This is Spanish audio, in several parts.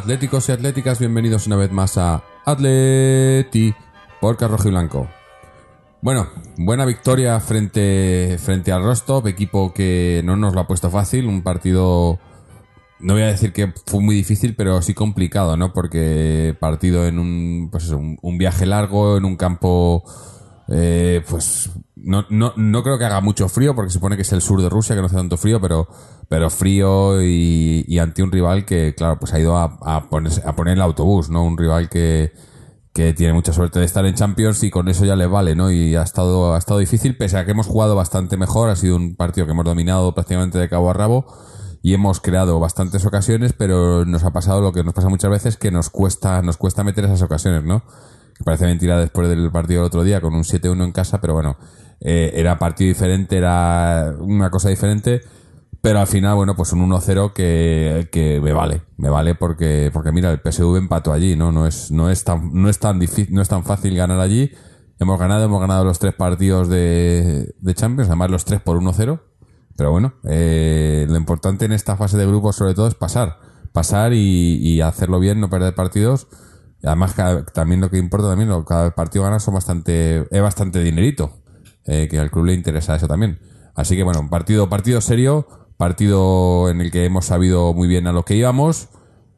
atléticos y atléticas, bienvenidos una vez más a Atleti por Rojo y Blanco. Bueno, buena victoria frente, frente al Rostov, equipo que no nos lo ha puesto fácil, un partido, no voy a decir que fue muy difícil, pero sí complicado, ¿no? Porque partido en un, pues un, un viaje largo, en un campo, eh, pues no, no, no creo que haga mucho frío, porque supone que es el sur de Rusia, que no hace tanto frío, pero, pero frío y, ante un rival que, claro, pues ha ido a, a, ponerse- a poner el autobús, ¿no? Un rival que, que tiene mucha suerte de estar en Champions y con eso ya le vale, ¿no? Y ha estado, ha estado difícil, pese a que hemos jugado bastante mejor, ha sido un partido que hemos dominado prácticamente de cabo a rabo y hemos creado bastantes ocasiones, pero nos ha pasado lo que nos pasa muchas veces, que nos cuesta, nos cuesta meter esas ocasiones, ¿no? Que parece mentira después del partido del otro día con un 7-1 en casa, pero bueno, eh, era partido diferente, era una cosa diferente. Pero al final, bueno, pues un 1-0 que, que me vale, me vale porque, porque mira, el PSV empató allí, ¿no? No es, no es tan, no es tan difícil, no es tan fácil ganar allí. Hemos ganado, hemos ganado los tres partidos de, de Champions, además los tres por 1-0. Pero bueno, eh, lo importante en esta fase de grupos sobre todo es pasar, pasar y hacerlo bien, no perder partidos. Además, cada- también lo que importa también, lo, cada partido gana son bastante, es bastante dinerito, eh, que al club le interesa eso también. Así que bueno, partido, partido serio, partido en el que hemos sabido muy bien a lo que íbamos,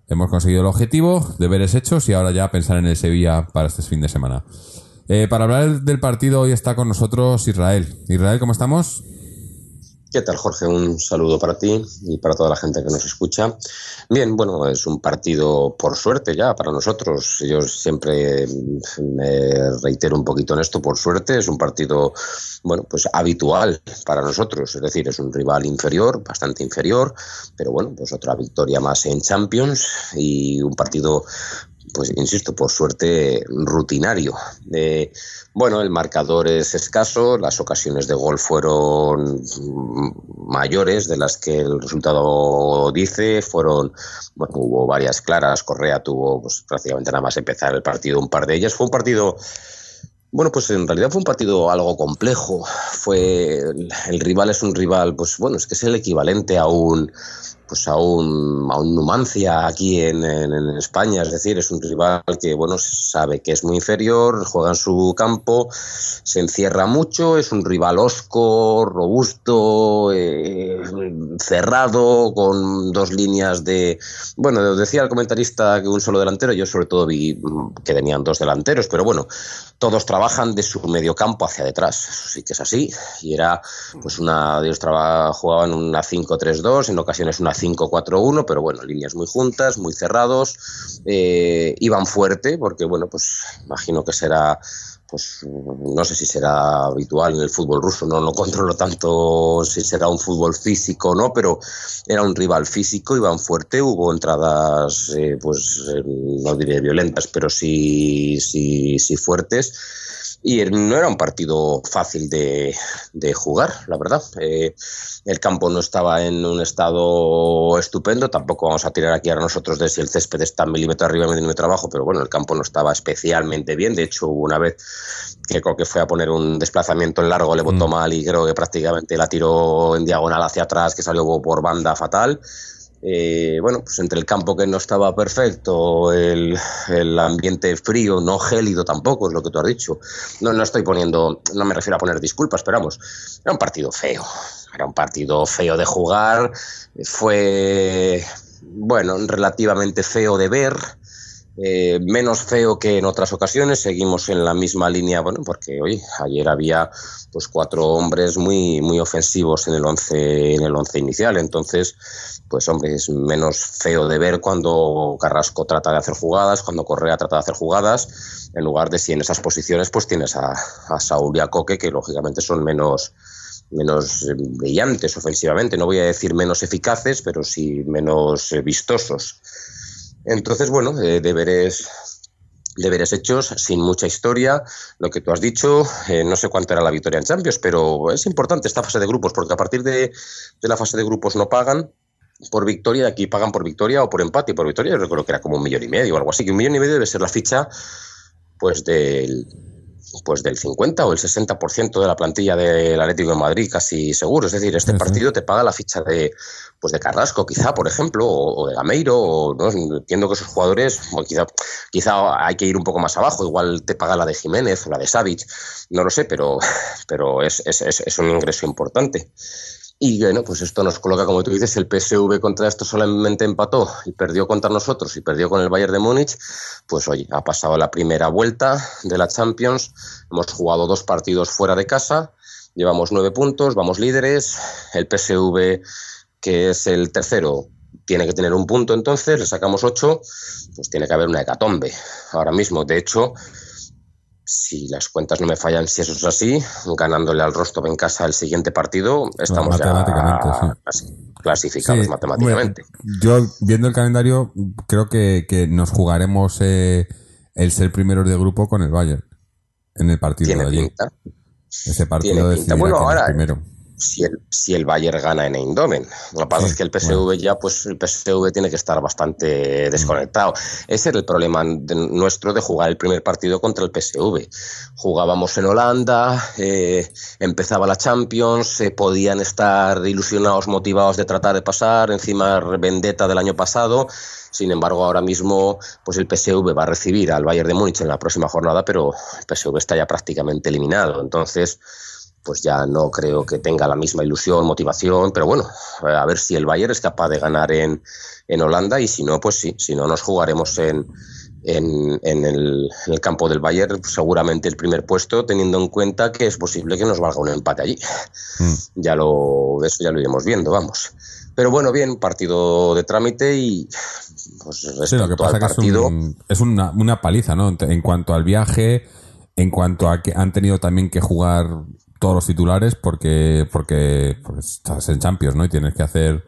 hemos conseguido el objetivo, deberes hechos y ahora ya pensar en el Sevilla para este fin de semana. Eh, para hablar del partido hoy está con nosotros Israel. Israel, ¿cómo estamos? ¿Qué tal, Jorge? Un saludo para ti y para toda la gente que nos escucha. Bien, bueno, es un partido por suerte ya para nosotros. Yo siempre me reitero un poquito en esto, por suerte. Es un partido, bueno, pues habitual para nosotros. Es decir, es un rival inferior, bastante inferior, pero bueno, pues otra victoria más en Champions y un partido pues insisto, por suerte rutinario. Eh, bueno, el marcador es escaso, las ocasiones de gol fueron mayores de las que el resultado dice, fueron, bueno, hubo varias claras, Correa tuvo pues, prácticamente nada más empezar el partido, un par de ellas, fue un partido bueno, pues en realidad fue un partido algo complejo. Fue el, el rival es un rival, pues bueno, es que es el equivalente a un pues a un, a un Numancia aquí en, España, es decir, es un rival que bueno sabe que es muy inferior, juega en su campo, se encierra mucho, es un rival osco, robusto, eh, cerrado, con dos líneas de bueno, decía el comentarista que un solo delantero, yo sobre todo vi que tenían dos delanteros, pero bueno, todos trabajan de su mediocampo hacia detrás, eso sí que es así, y era pues una, ellos traba- jugaban una 5-3-2, en ocasiones una 5-4-1, pero bueno, líneas muy juntas, muy cerrados, eh, iban fuerte, porque bueno, pues imagino que será pues no sé si será habitual en el fútbol ruso, no, no controlo tanto si será un fútbol físico o no, pero era un rival físico, iban fuerte, hubo entradas, eh, pues eh, no diré violentas, pero sí, sí, sí fuertes. Y no era un partido fácil de, de jugar, la verdad. Eh, el campo no estaba en un estado estupendo, tampoco vamos a tirar aquí a nosotros de si el césped está milímetro arriba, milímetro abajo, pero bueno, el campo no estaba especialmente bien. De hecho, hubo una vez que creo que fue a poner un desplazamiento en largo, le botó Mm. mal y creo que prácticamente la tiró en diagonal hacia atrás, que salió por banda fatal. Eh, bueno, pues entre el campo que no estaba perfecto, el, ambiente frío, no gélido tampoco, es lo que tú has dicho. No, no estoy poniendo, no me refiero a poner disculpas, esperamos. Era un partido feo, era un partido feo de jugar, fue, bueno, relativamente feo de ver. Eh, menos feo que en otras ocasiones, seguimos en la misma línea, bueno, porque hoy ayer había pues cuatro hombres muy muy ofensivos en el once en el once inicial, entonces pues hombre es menos feo de ver cuando Carrasco trata de hacer jugadas, cuando Correa trata de hacer jugadas, en lugar de si en esas posiciones pues tienes a, a Saúl y a Coque que lógicamente son menos menos brillantes ofensivamente, no voy a decir menos eficaces, pero sí menos vistosos. Entonces, bueno, deberes deberes hechos, sin mucha historia. Lo que tú has dicho, eh, no sé cuánto era la victoria en Champions, pero es importante esta fase de grupos, porque a partir de, la fase de grupos no pagan por victoria, aquí pagan por victoria o por empate y por victoria. Yo recuerdo que era como un millón y medio o algo así, que un millón y medio debe ser la ficha pues del pues del 50 o el 60% de la plantilla del Atlético de Madrid, casi seguro. Es decir, este partido te paga la ficha de pues de Carrasco, quizá, por ejemplo, o, de Gameiro, o, ¿no? entiendo que esos jugadores, quizá, quizá hay que ir un poco más abajo, igual te paga la de Jiménez o la de Savic, no lo sé, pero, pero es, es, es un ingreso importante. Y bueno, pues esto nos coloca, como tú dices, el PSV contra esto solamente empató y perdió contra nosotros y perdió con el Bayern de Múnich. Pues oye, ha pasado la primera vuelta de la Champions, hemos jugado dos partidos fuera de casa, llevamos nueve puntos, vamos líderes. El PSV, que es el tercero, tiene que tener un punto entonces, le sacamos ocho, pues tiene que haber una hecatombe ahora mismo. De hecho, si las cuentas no me fallan, si eso es así, ganándole al Rostov en casa el siguiente partido, estamos ya clasificados matemáticamente. yo, viendo el calendario, creo que, nos jugaremos eh, el ser primeros de grupo con el Bayern en el partido de allí. Ese partido de bueno, ahora, primero si el, si el Bayern gana en Eindhoven. Lo que pasa es que el PSV ya, pues el PSV tiene que estar bastante desconectado. Ese era el problema nuestro de jugar el primer partido contra el PSV. Jugábamos en Holanda, eh, empezaba la Champions, eh, podían estar ilusionados, motivados de tratar de pasar, encima vendetta del año pasado. Sin embargo, ahora mismo pues el PSV va a recibir al Bayern de Múnich en la próxima jornada, pero el PSV está ya prácticamente eliminado. Entonces, pues ya no creo que tenga la misma ilusión, motivación, pero bueno, a ver si el Bayern es capaz de ganar en, en Holanda y si no, pues sí, si no nos jugaremos en, en, en, el, campo del Bayern seguramente el primer puesto, teniendo en cuenta que es posible que nos valga un empate allí. Mm. Ya lo, eso ya lo iremos viendo, vamos. Pero bueno, bien, partido de trámite y pues respecto lo que pasa al partido... Es, una, una paliza, ¿no? En cuanto al viaje, en cuanto a que han tenido también que jugar todos los titulares porque, porque pues, estás en Champions, ¿no? Y tienes que hacer.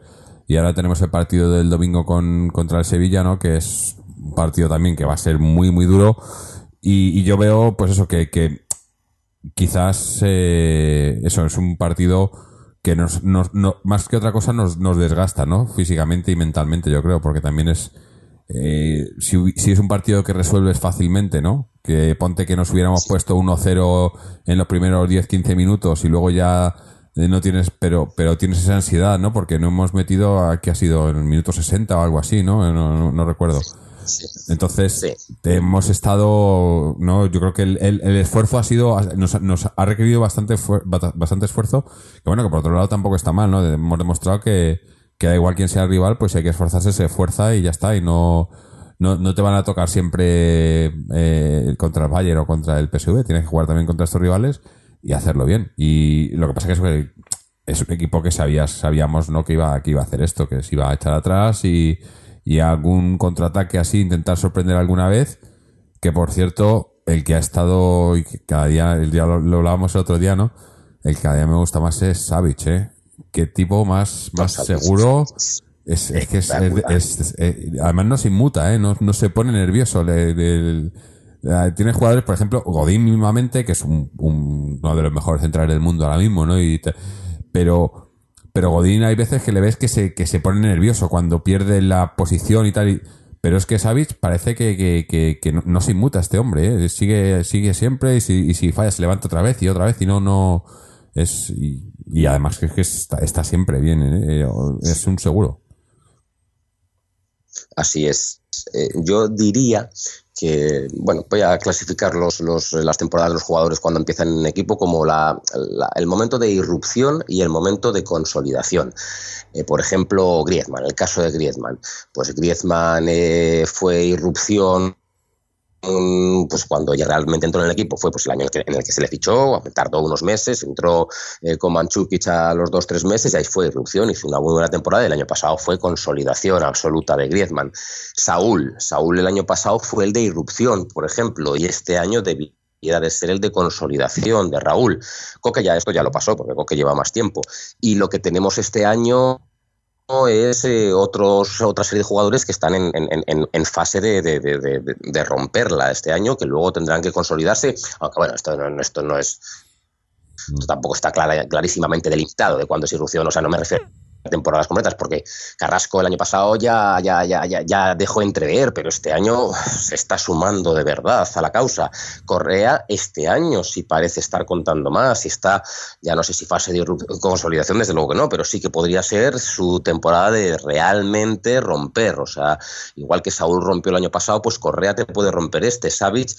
Y ahora tenemos el partido del domingo con, contra el Sevilla, ¿no? Que es un partido también que va a ser muy, muy duro. Y, yo veo, pues eso, que, que quizás eh, eso es un partido que nos, nos no, más que otra cosa nos, nos desgasta, ¿no? Físicamente y mentalmente, yo creo, porque también es eh, si, si, es un partido que resuelves fácilmente, ¿no? Que ponte que nos hubiéramos puesto 1-0 en los primeros 10-15 minutos y luego ya eh, no tienes, pero, pero tienes esa ansiedad, ¿no? Porque no hemos metido a que ha sido en el minuto 60 o algo así, ¿no? No, no, recuerdo. Entonces, hemos estado, no, yo creo que el, el, esfuerzo ha sido, nos, nos ha requerido bastante, bastante esfuerzo, que bueno, que por otro lado tampoco está mal, ¿no? Hemos demostrado que, que da igual quién sea el rival, pues si hay que esforzarse, se esfuerza y ya está. Y no, no, no te van a tocar siempre eh, contra el Bayern o contra el PSV. Tienes que jugar también contra estos rivales y hacerlo bien. Y lo que pasa es que es, un equipo que sabías, sabíamos ¿no? que, iba, que iba a hacer esto, que se iba a echar atrás y, y algún contraataque así, intentar sorprender alguna vez. Que por cierto, el que ha estado, y cada día, el día lo, lo hablábamos el otro día, ¿no? El que cada día me gusta más es Savic, ¿eh? qué tipo más, más seguro. Es, es que es, eh, además no se inmuta, ¿eh? no, no se pone nervioso. tiene jugadores, por ejemplo, Godín mismamente, que es un, uno de los mejores centrales del mundo ahora mismo, ¿no? Y pero, pero Godín hay veces que le ves que se, que se pone nervioso cuando pierde la posición y tal. pero es que Savic parece que, que, que, no, se inmuta este hombre, ¿eh? sigue, sigue siempre y si, y si falla se levanta otra vez y otra vez y no, no, es, y, además que, que está, está, siempre bien, ¿eh? es un seguro. Así es. Eh, yo diría que, bueno, voy a clasificar los, los, las temporadas de los jugadores cuando empiezan en equipo como la, el momento de irrupción y el momento de consolidación. Eh, por ejemplo, Griezmann, el caso de Griezmann. Pues Griezmann fue irrupción pues cuando ya realmente entró en el equipo fue pues el año en el que se le fichó, tardó unos meses, entró eh, con Manchukic a los dos, tres meses y ahí fue irrupción, hizo una muy buena temporada el año pasado fue consolidación absoluta de Griezmann. Saúl, Saúl el año pasado fue el de irrupción, por ejemplo, y este año de de ser el de consolidación de Raúl. Coque ya esto ya lo pasó, porque Coque lleva más tiempo. Y lo que tenemos este año es eh, otros, otra serie de jugadores que están en, en, fase de, de, romperla este año, que luego tendrán que consolidarse. Aunque bueno, esto no, esto no es. Esto tampoco está clara, clarísimamente delimitado de cuándo es irrupción, o sea, no me refiero temporadas completas, porque Carrasco el año pasado ya, ya, ya, ya, dejó entrever, pero este año se está sumando de verdad a la causa. Correa este año sí parece estar contando más, y está, ya no sé si fase de consolidación, desde luego que no, pero sí que podría ser su temporada de realmente romper. O sea, igual que Saúl rompió el año pasado, pues Correa te puede romper este. Savic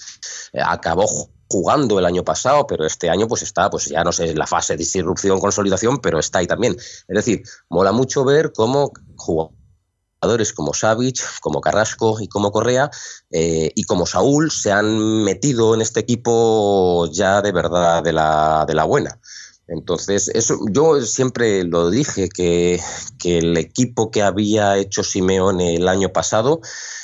eh, acabó jugando el año pasado, pero este año pues está, pues ya no sé, la fase de disrupción, consolidación, pero está ahí también. Es decir, mola mucho ver cómo jugadores como Savic, como Carrasco y como Correa eh, y como Saúl se han metido en este equipo ya de verdad de la, de la buena. Entonces, eso yo siempre lo dije, que, que, el equipo que había hecho Simeone el año pasado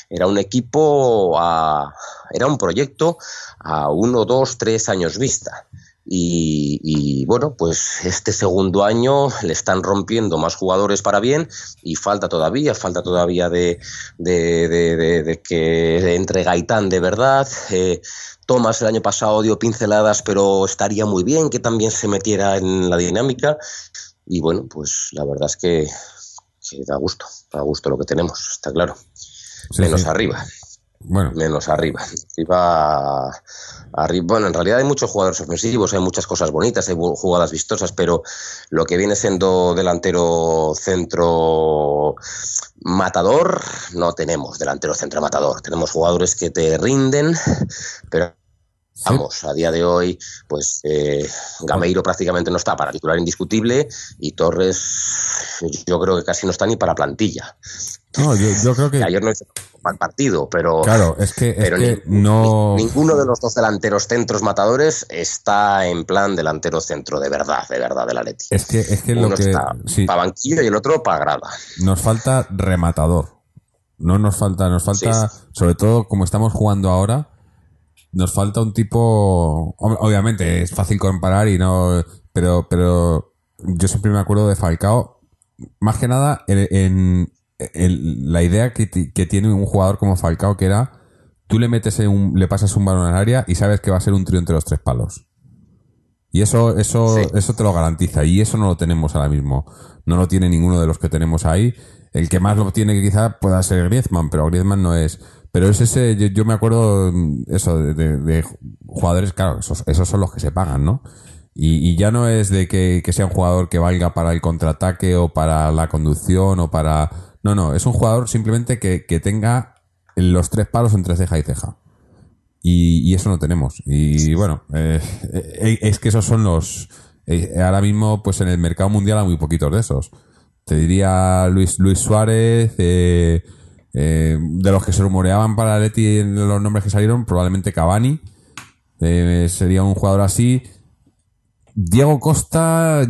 era un equipo, a, era un proyecto a uno, dos, tres años vista. Y, bueno, pues este segundo año le están rompiendo más jugadores para bien y falta todavía, falta todavía de, de, que entre Gaitán de verdad. Eh, Tomás el año pasado dio pinceladas, pero estaría muy bien que también se metiera en la dinámica. Y bueno, pues la verdad es que, da gusto, da gusto lo que tenemos, está claro. Menos arriba. Bueno. Menos arriba. Arriba, arriba. Bueno, en realidad hay muchos jugadores ofensivos, hay muchas cosas bonitas, hay jugadas vistosas, pero lo que viene siendo delantero centro matador, no tenemos delantero centro matador. Tenemos jugadores que te rinden, pero Vamos, a día de hoy, pues eh, Gameiro prácticamente no está para titular indiscutible y Torres yo creo que casi no está ni para plantilla. No, yo, creo que... Ayer no hizo mal partido, pero... Claro, es que, no... ninguno de los dos delanteros centros matadores está en plan delantero centro de verdad, de verdad, de la Leti. Es que, es que Uno lo que... está para banquillo y el otro para grada. Nos falta rematador. No nos falta, nos falta, sobre todo como estamos jugando ahora, nos falta un tipo. Obviamente es fácil comparar y no. Pero, pero yo siempre me acuerdo de Falcao. Más que nada en, la idea que, tiene un jugador como Falcao, que era. Tú le metes un, le pasas un balón al área y sabes que va a ser un trío entre los tres palos. Y eso, eso, eso te lo garantiza. Y eso no lo tenemos ahora mismo. No lo tiene ninguno de los que tenemos ahí. El que más lo tiene quizá pueda ser Griezmann, pero Griezmann no es. Pero es ese, yo, me acuerdo mm, eso de, jugadores, claro, esos, esos, son los que se pagan, ¿no? Y, ya no es de que, sea un jugador que valga para el contraataque o para la conducción o para... No, no, es un jugador simplemente que, tenga los tres palos entre ceja y ceja. Y, eso no tenemos. Y bueno, eh, eh, es que esos son los... Eh, ahora mismo, pues en el mercado mundial hay muy poquitos de esos. Te diría Luis, Luis Suárez, de los que se rumoreaban para Leti los nombres que salieron, probablemente Cavani sería un jugador así. Diego Costa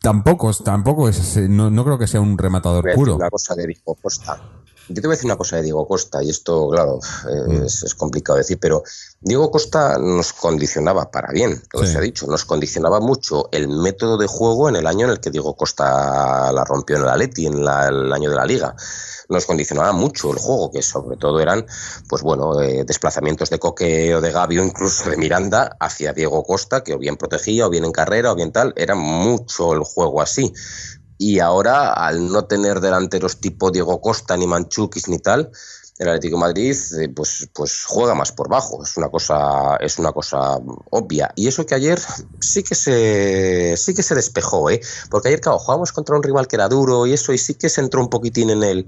tampoco, tampoco es, no, no creo que sea un rematador puro. Una cosa de Diego Costa. Yo te voy a decir una cosa de Diego Costa, y esto, claro, mm. es, complicado decir, pero Diego Costa nos condicionaba para bien, lo se ha dicho, nos condicionaba mucho el método de juego en el año en el que Diego Costa la rompió en el Atleti, en el año de la Liga nos condicionaba mucho el juego, que sobre todo eran, pues bueno, eh, desplazamientos de Coque o de Gabi o incluso de Miranda hacia Diego Costa, que o bien protegía, o bien en carrera, o bien tal, era mucho el juego así. Y ahora, al no tener delanteros tipo Diego Costa, ni Manchukis, ni tal, el Atlético Madrid eh, pues, pues juega más por bajo, es una cosa, es una cosa obvia. Y eso que ayer sí que se sí que se despejó, ¿eh? Porque ayer, claro, jugamos contra un rival que era duro y eso, y sí que se entró un poquitín en el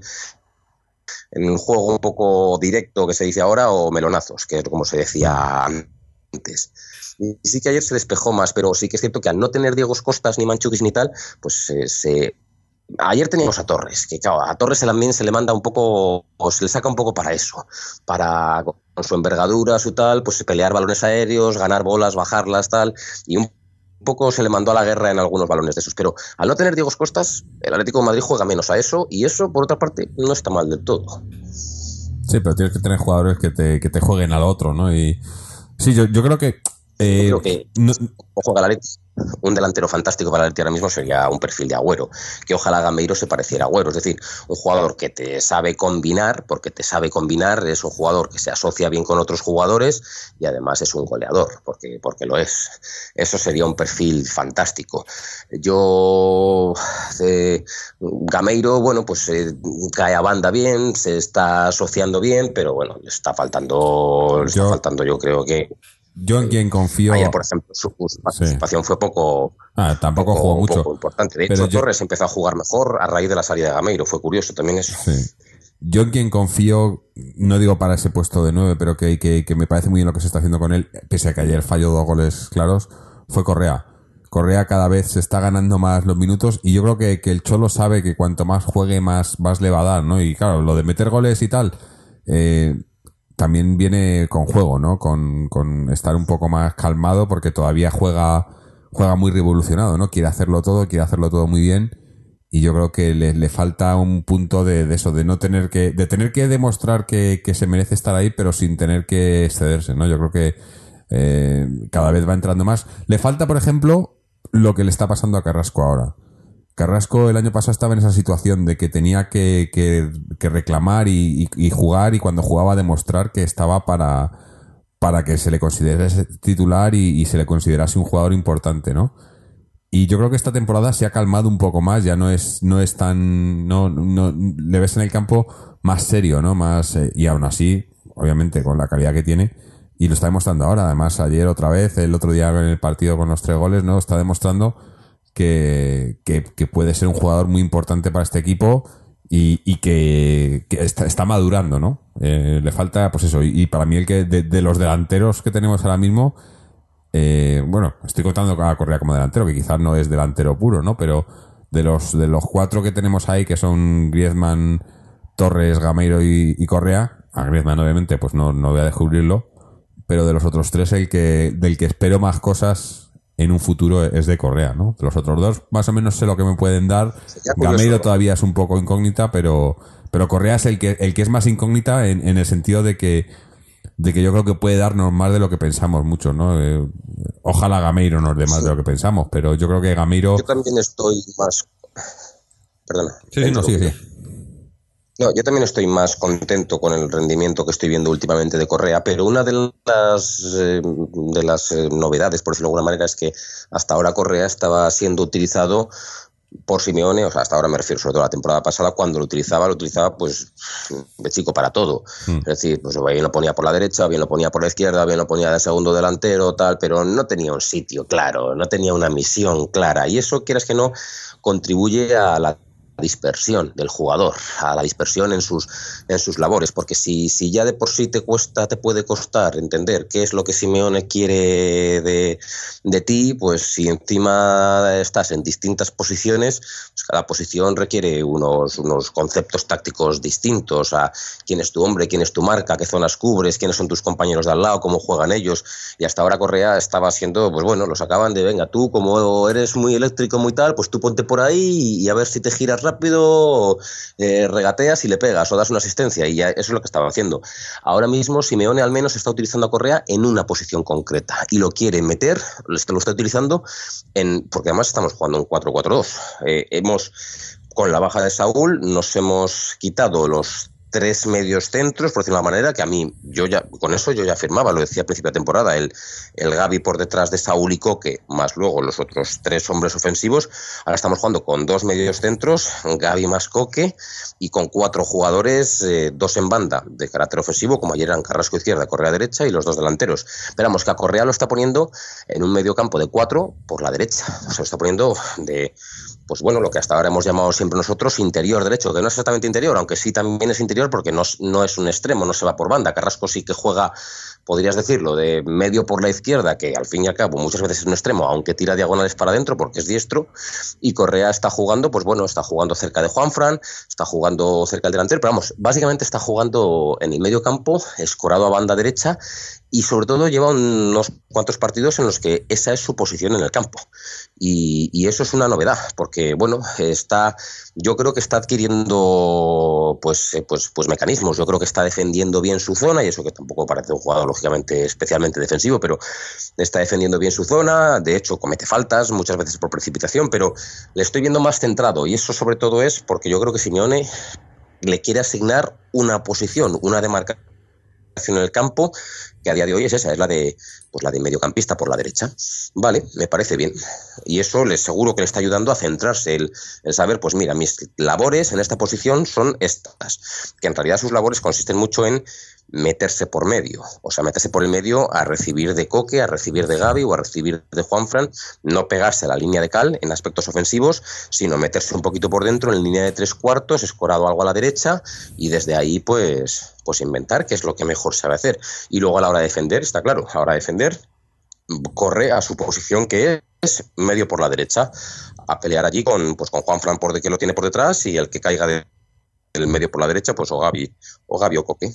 en un juego un poco directo que se dice ahora, o melonazos, que es como se decía antes. Y sí que ayer se despejó más, pero sí que es cierto que al no tener Diego Costas ni Manchukis ni tal, pues se Ayer teníamos a Torres, que claro, a Torres también se le manda un poco, o se le saca un poco para eso, para con su envergadura, su tal, pues pelear balones aéreos, ganar bolas, bajarlas, tal, y un poco se le mandó a la guerra en algunos balones de esos. Pero al no tener Diego Costas, el Atlético de Madrid juega menos a eso, y eso, por otra parte, no está mal del todo. Sí, pero tienes que tener jugadores que te, que te jueguen al otro, ¿no? Y sí, yo, yo creo que Eh, Yo creo que no- ojo a Atleti, un delantero fantástico para el ahora mismo sería un perfil de Agüero, que ojalá Gameiro se pareciera a Agüero, es decir, un jugador que te sabe combinar, porque te sabe combinar, es un jugador que se asocia bien con otros jugadores y además es un goleador, porque, porque lo es. Eso sería un perfil fantástico. Yo, eh, Gameiro, bueno, pues eh, cae a banda bien, se está asociando bien, pero bueno, le está faltando, le está Yo- faltando yo creo que yo en quien confío. Ayer, por ejemplo, su participación fue poco, Ah, tampoco poco- jugó mucho. poco importante. De hecho, yo- Torres empezó a jugar mejor a raíz de la salida de Gameiro. Fue curioso también eso. Sí. Yo en quien confío, no digo para ese puesto de nueve, pero que, que, que me parece muy bien lo que se está haciendo con él, pese a que ayer falló dos goles claros, fue Correa. Correa cada vez se está ganando más los minutos y yo creo que, que el Cholo sabe que cuanto más juegue, más, más le va a dar, ¿no? Y claro, lo de meter goles y tal, eh, también viene con juego, ¿no? Con, con estar un poco más calmado porque todavía juega, juega muy revolucionado, ¿no? Quiere hacerlo todo, quiere hacerlo todo muy bien y yo creo que le, le falta un punto de, de eso, de no tener que, de tener que demostrar que, que se merece estar ahí, pero sin tener que excederse, ¿no? Yo creo que eh, cada vez va entrando más. Le falta, por ejemplo, lo que le está pasando a Carrasco ahora. Carrasco el año pasado estaba en esa situación de que tenía que, que- que reclamar y, y- y jugar y cuando jugaba demostrar que estaba para, para que se le considerase titular y, se le considerase un jugador importante, ¿no? Y yo creo que esta temporada se ha calmado un poco más, ya no es, no es tan, no, no, le ves en el campo más serio, ¿no? Más, eh, y aún así, obviamente, con la calidad que tiene, y lo está demostrando ahora, además ayer otra vez, el otro día en el partido con los tres goles, ¿no? Está demostrando que, que, puede ser un jugador muy importante para este equipo y, que, está, está madurando, ¿no? Eh, le falta, pues eso, y, para mí el que de, de los delanteros que tenemos ahora mismo, eh, bueno, estoy contando a Correa como delantero, que quizás no es delantero puro, ¿no? Pero de los, de los cuatro que tenemos ahí, que son Griezmann, Torres, Gameiro y, y Correa, a Griezmann obviamente pues no, no voy a descubrirlo, pero de los otros tres el que, del que espero más cosas en un futuro es de Correa, ¿no? Los otros dos más o menos sé lo que me pueden dar. Gameiro todavía es un poco incógnita, pero, pero Correa es el que, el que es más incógnita en, en el sentido de que de que yo creo que puede darnos más de lo que pensamos mucho, ¿no? Eh, ojalá Gameiro nos dé más de lo que pensamos, pero yo creo que Gameiro... Yo también estoy más. Perdona. Sí, sí, no, sí, sí. No, yo también estoy más contento con el rendimiento que estoy viendo últimamente de Correa, pero una de las, eh, de las eh, novedades, por decirlo de alguna manera, es que hasta ahora Correa estaba siendo utilizado por Simeone, o sea, hasta ahora me refiero sobre todo a la temporada pasada, cuando lo utilizaba, lo utilizaba pues de chico para todo. Es decir, pues bien lo ponía por la derecha, bien lo ponía por la izquierda, bien lo ponía de segundo delantero, tal, pero no tenía un sitio claro, no tenía una misión clara. Y eso, quieras que no, contribuye a la dispersión del jugador, a la dispersión en sus, en sus labores, porque si, si ya de por sí te cuesta, te puede costar entender qué es lo que Simeone quiere de, de ti, pues si encima estás en distintas posiciones, pues cada posición requiere unos, unos conceptos tácticos distintos a quién es tu hombre, quién es tu marca, qué zonas cubres, quiénes son tus compañeros de al lado, cómo juegan ellos, y hasta ahora Correa estaba siendo, pues bueno, los acaban de, venga, tú como eres muy eléctrico, muy tal, pues tú ponte por ahí y a ver si te giras rápido, eh, regateas y le pegas o das una asistencia, y ya eso es lo que estaba haciendo. Ahora mismo Simeone al menos está utilizando a Correa en una posición concreta y lo quiere meter, lo está, lo está utilizando en, porque además estamos jugando en 4-4-2. Eh, hemos, con la baja de Saúl, nos hemos quitado los tres medios centros, por decirlo de una manera, que a mí, yo ya, con eso yo ya firmaba, lo decía a principio de temporada, el, el Gaby por detrás de Saúl y Coque, más luego los otros tres hombres ofensivos, ahora estamos jugando con dos medios centros, Gaby más Coque, y con cuatro jugadores, eh, dos en banda de carácter ofensivo, como ayer eran Carrasco izquierda, Correa derecha, y los dos delanteros. Esperamos que a Correa lo está poniendo en un medio campo de cuatro por la derecha, o sea, lo está poniendo de, pues bueno, lo que hasta ahora hemos llamado siempre nosotros interior derecho, que no es exactamente interior, aunque sí también es interior porque no, no es un extremo, no se va por banda. Carrasco sí que juega, podrías decirlo, de medio por la izquierda, que al fin y al cabo muchas veces es un extremo, aunque tira diagonales para adentro porque es diestro. Y Correa está jugando, pues bueno, está jugando cerca de Juanfran, está jugando cerca del delantero, pero vamos, básicamente está jugando en el medio campo, escorado a banda derecha y sobre todo lleva unos cuantos partidos en los que esa es su posición en el campo. Y, y eso es una novedad, porque bueno, está, yo creo que está adquiriendo pues, eh, pues, pues mecanismos. Yo creo que está defendiendo bien su zona y eso que tampoco parece un jugador lógicamente especialmente defensivo, pero está defendiendo bien su zona. De hecho, comete faltas muchas veces por precipitación, pero le estoy viendo más centrado y eso sobre todo es porque yo creo que Simeone le quiere asignar una posición, una demarcación en el campo que a día de hoy es esa, es la de pues la de mediocampista por la derecha. Vale, me parece bien. Y eso le seguro que le está ayudando a centrarse, el, el, saber, pues mira, mis labores en esta posición son estas, que en realidad sus labores consisten mucho en meterse por medio, o sea, meterse por el medio a recibir de Coque, a recibir de Gaby o a recibir de Juanfran, no pegarse a la línea de cal en aspectos ofensivos, sino meterse un poquito por dentro en línea de tres cuartos, escorado algo a la derecha y desde ahí pues, pues inventar qué es lo que mejor sabe hacer. Y luego a la hora de defender, está claro, a la hora de defender corre a su posición que es medio por la derecha, a pelear allí con, pues con Juanfran por de que lo tiene por detrás y el que caiga del medio por la derecha, pues o Gaby o, Gaby o Coque.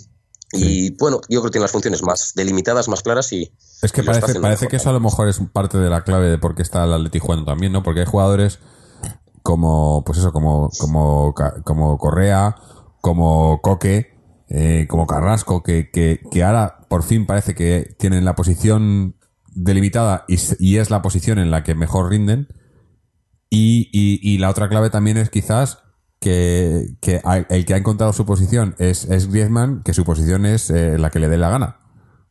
Y bueno, yo creo que tiene las funciones más delimitadas, más claras y. Es que parece, parece que eso a lo mejor es parte de la clave de por qué está el Atleti jugando también, ¿no? Porque hay jugadores como, pues eso, como, como, como Correa, como Coque, eh, como Carrasco, que, que, que, ahora por fin parece que tienen la posición delimitada y, y es la posición en la que mejor rinden. Y, y, y la otra clave también es quizás que, que el que ha encontrado su posición es, es Griezmann, que su posición es eh, la que le dé la gana.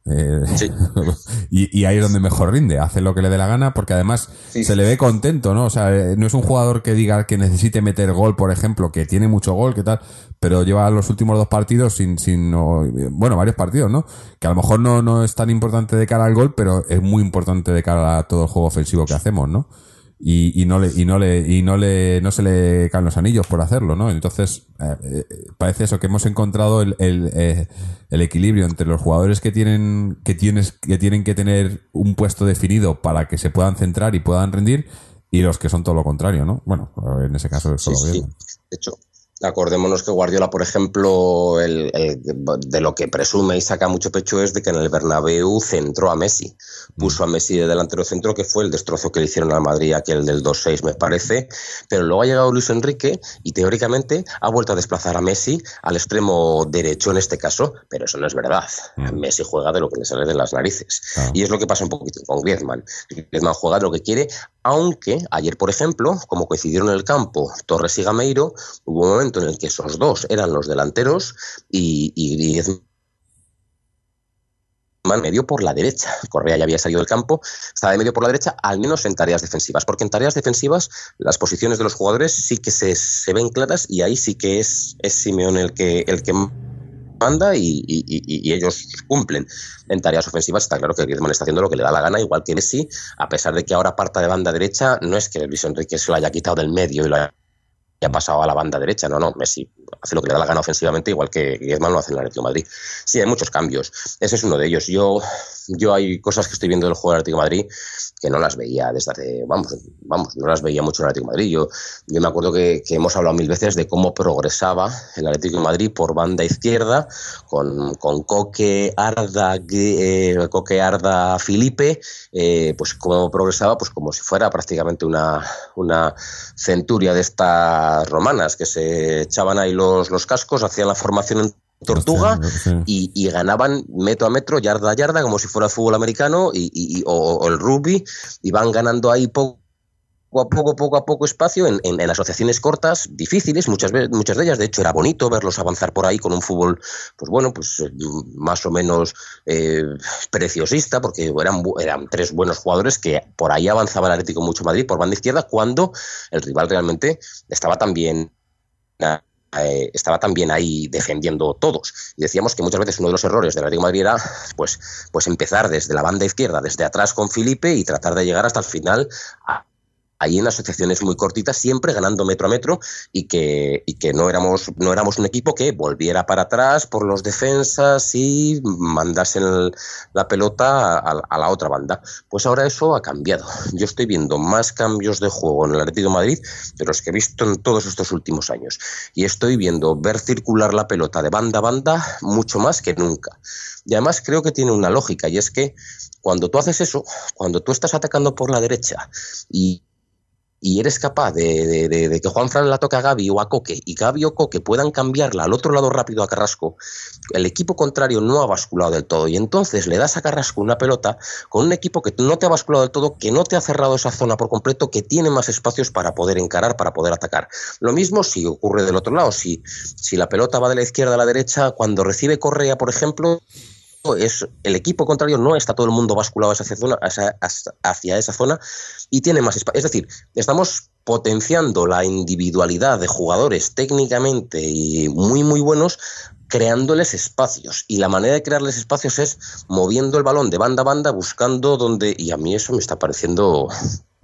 Eh, sí. y, y, ahí es donde mejor rinde, hace lo que le dé la gana porque además sí. se le ve contento, ¿no? O sea, eh, no es un jugador que diga que necesite meter gol, por ejemplo, que tiene mucho gol, que tal, pero lleva los últimos dos partidos sin, sin no, bueno, varios partidos, ¿no? Que a lo mejor no, no es tan importante de cara al gol, pero es muy importante de cara a todo el juego ofensivo que hacemos, ¿no? Y, y, no le y no le y no le no se le caen los anillos por hacerlo no entonces eh, eh, parece eso que hemos encontrado el, el, eh, el, equilibrio entre los jugadores que tienen que tienes que tienen que tener un puesto definido para que se puedan centrar y puedan rendir y los que son todo lo contrario no bueno en ese caso es solo sí, sí. de hecho Acordémonos que Guardiola, por ejemplo, el, el, de lo que presume y saca mucho pecho es de que en el Bernabéu centró a Messi. Puso a Messi de delantero centro, que fue el destrozo que le hicieron al Madrid, aquel del 2-6, me parece. Pero luego ha llegado Luis Enrique y teóricamente ha vuelto a desplazar a Messi al extremo derecho en este caso, pero eso no es verdad. Mm. Messi juega de lo que le sale de las narices. Ah. Y es lo que pasa un poquito con Griezmann. Griezmann juega de lo que quiere, aunque ayer, por ejemplo, como coincidieron en el campo Torres y Gameiro, hubo un momento en el que esos dos eran los delanteros y, y medio por la derecha. Correa ya había salido del campo, estaba de medio por la derecha, al menos en tareas defensivas, porque en tareas defensivas las posiciones de los jugadores sí que se, se ven claras y ahí sí que es, es Simeón el que, el que manda y, ellos cumplen. En tareas ofensivas está claro que Griezmann está haciendo lo que le da la gana, igual que Messi, a pesar de que ahora parta de banda derecha, no es que Luis Enrique se lo haya quitado del medio y lo haya ha pasado a la banda derecha. No, no, Messi hace lo que le da la gana ofensivamente, igual que Griezmann lo hace en el Atlético Madrid. Sí, hay muchos cambios. Ese es uno de ellos. Yo, yo hay cosas que estoy viendo del juego del Atlético de Madrid que no las veía desde hace, vamos, vamos, no las veía mucho en el Atlético de Madrid. Yo, yo me acuerdo que, hemos hablado mil veces de cómo progresaba el Atlético de Madrid por banda izquierda, con, con Coque, Arda, eh, Coque, Arda, Felipe, eh, pues cómo progresaba, pues como si fuera prácticamente una, una centuria de estas romanas que se echaban ahí los, los cascos, hacían la formación tortuga y, y, ganaban metro a metro, yarda a yarda, como si fuera fútbol americano y, y, o, o, el rugby, y van ganando ahí poco a poco, poco a poco espacio en, en, en, asociaciones cortas, difíciles, muchas, veces, muchas de ellas. De hecho, era bonito verlos avanzar por ahí con un fútbol, pues bueno, pues más o menos eh, preciosista, porque eran, eran tres buenos jugadores que por ahí avanzaba el Atlético mucho Madrid por banda izquierda cuando el rival realmente estaba también eh, estaba también ahí defendiendo todos. Y decíamos que muchas veces uno de los errores del Atlético de Madrid era pues, pues empezar desde la banda izquierda, desde atrás con Felipe y tratar de llegar hasta el final a, ahí en asociaciones muy cortitas, siempre ganando metro a metro y que, y que no, éramos, no éramos un equipo que volviera para atrás por los defensas y mandase la pelota a, a, la otra banda. Pues ahora eso ha cambiado. Yo estoy viendo más cambios de juego en el Atlético Madrid de los que he visto en todos estos últimos años. Y estoy viendo ver circular la pelota de banda a banda mucho más que nunca. Y además creo que tiene una lógica y es que cuando tú haces eso, cuando tú estás atacando por la derecha y y eres capaz de, de, de, que Juan Fran la toque a Gaby o a Coque y Gaby o Coque puedan cambiarla al otro lado rápido a Carrasco, el equipo contrario no ha basculado del todo y entonces le das a Carrasco una pelota con un equipo que no te ha basculado del todo, que no te ha cerrado esa zona por completo, que tiene más espacios para poder encarar, para poder atacar. Lo mismo si ocurre del otro lado, si, si la pelota va de la izquierda a la derecha, cuando recibe Correa, por ejemplo, es el equipo contrario no está todo el mundo basculado hacia esa zona, hacia esa zona y tiene más espacio. Es decir, estamos potenciando la individualidad de jugadores técnicamente y muy muy buenos creándoles espacios y la manera de crearles espacios es moviendo el balón de banda a banda buscando donde y a mí eso me está pareciendo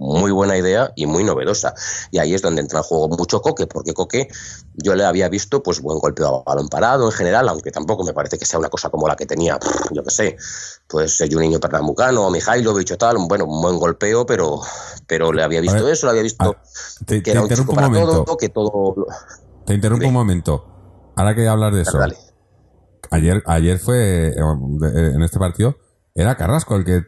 muy buena idea y muy novedosa. Y ahí es donde entra en juego mucho Coque, porque Coque yo le había visto pues buen golpeo a balón parado en general, aunque tampoco me parece que sea una cosa como la que tenía, yo qué sé, pues niño Pernambucano o Mijailovic o tal, bueno, un buen golpeo, pero, pero le había visto eso, le había visto te, que era un interrumpo chico un para momento. todo, que todo... Te interrumpo un momento. Ahora que hablar de eso. Dale. Ayer, ayer fue, eh, en este partido, era Carrasco el que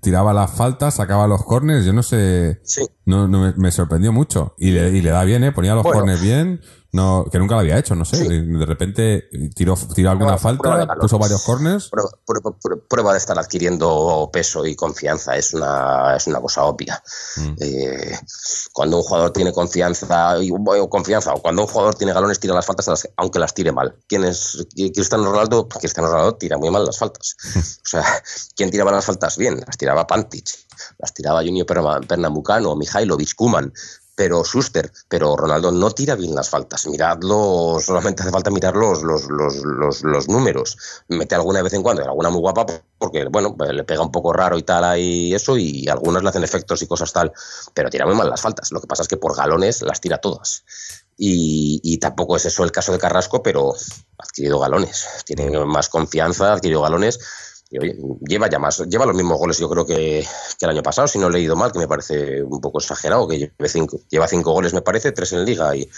tiraba las faltas, sacaba los corners, yo no sé, Sí. No, no me, me sorprendió mucho. Y le, y le da bien, ¿eh? ponía los Bueno. corners bien, no, que nunca lo había hecho, no sé. Sí. De, repente tiró, tiró alguna falta, puso varios corners. Prueba, prueba- prueba- prueba de estar adquiriendo peso y confianza, es una, es una cosa obvia. Mm. Eh, cuando un jugador tiene confianza, y, bueno, confianza, o cuando un jugador tiene galones, tira las faltas, aunque las tire mal. ¿Quién es Cristiano Ronaldo? Cristiano Ronaldo tira muy mal las faltas. O sea, ¿quién tiraba las faltas bien? Las tiraba Pantic, las tiraba Junior Pernambucano, Mihailovic, Kuman. Pero Schuster, pero Ronaldo no tira bien las faltas. Miradlo, solamente hace falta mirar los, los, los, los, números. Mete alguna de vez en cuando, alguna muy guapa, porque bueno, le pega un poco raro y tal ahí eso, y algunas le hacen efectos y cosas tal, pero tira muy mal las faltas. Lo que pasa es que por galones las tira todas. Y, y tampoco es eso el caso de Carrasco, pero ha adquirido galones. Tiene más confianza, ha adquirido galones. Lleva ya más, lleva los mismos goles yo creo que, que el año pasado, si no he leído mal, que me parece un poco exagerado, que lleve cinco, lleva cinco goles me parece, tres en Liga y,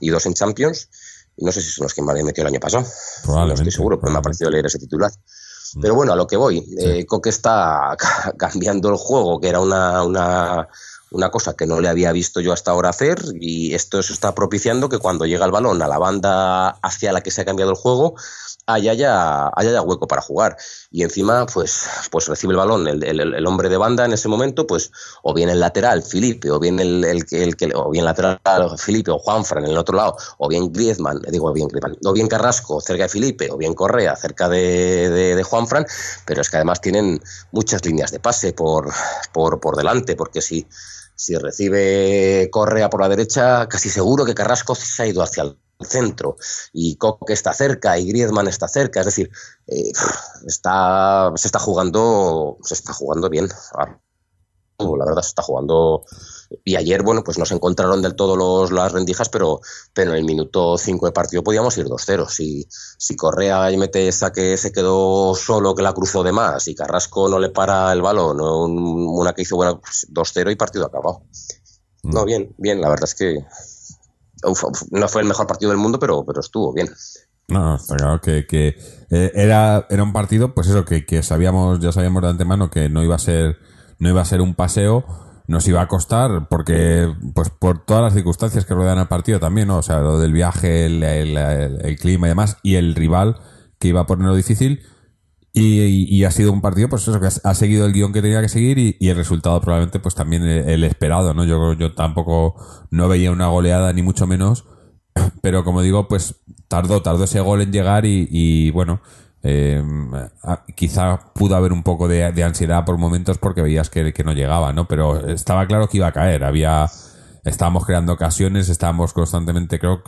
y dos en Champions. Y no sé si son los que más metió el año pasado. No Probablemente, estoy seguro, pero me ha parecido leer ese titular. Pero bueno, a lo que voy, eh, Coque está ca- cambiando el juego, que era una, una, una cosa que no le había visto yo hasta ahora hacer, y esto se está propiciando que cuando llega el balón a la banda hacia la que se ha cambiado el juego, haya ya, haya ya hueco para jugar. Y encima, pues, pues recibe el balón el, el- hombre de banda en ese momento, pues, o bien el lateral, Felipe, o bien el, el, el o bien lateral Felipe o Juanfran en el otro lado, o bien Griezmann, digo bien Griezmann, o bien Carrasco cerca de Felipe, o bien Correa cerca de, de, de Juanfran, pero es que además tienen muchas líneas de pase por, por, por delante, porque si, si recibe Correa por la derecha, casi seguro que Carrasco se ha ido hacia el centro y Coque está cerca y Griezmann está cerca, es decir, eh, está, se está jugando, se está jugando bien. Ah, La verdad, se está jugando. Y ayer, bueno, pues no se encontraron del todo los, las rendijas, pero, pero en el minuto 5 de partido podíamos ir 2-0. Si, si Correa y mete esa que se quedó solo, que la cruzó de más, y Carrasco no le para el balón, un- una que hizo buena, pues 2-0 y partido acabado. No, bien, bien, la verdad es que uf, uf, no fue el mejor partido del mundo, pero, pero estuvo bien. No, no, está claro que, que, eh, era, era un partido, pues eso, que, que sabíamos, ya sabíamos de antemano que no iba a ser, no iba a ser un paseo, nos iba a costar, porque, pues por todas las circunstancias que rodean al partido también, ¿no? O sea, lo del viaje, el, clima y demás, y el rival que iba a ponerlo difícil. Y, ha sido un partido, pues eso, que ha, seguido el guion que tenía que seguir y, el resultado probablemente, pues también el, esperado, ¿no? Yo, yo tampoco no veía una goleada, ni mucho menos, pero como digo, pues tardó, tardó ese gol en llegar y, bueno, eh, a- quizá pudo haber un poco de, ansiedad por momentos porque veías que, no llegaba, ¿no? Pero estaba claro que iba a caer, había, estábamos creando ocasiones, estábamos constantemente, creo,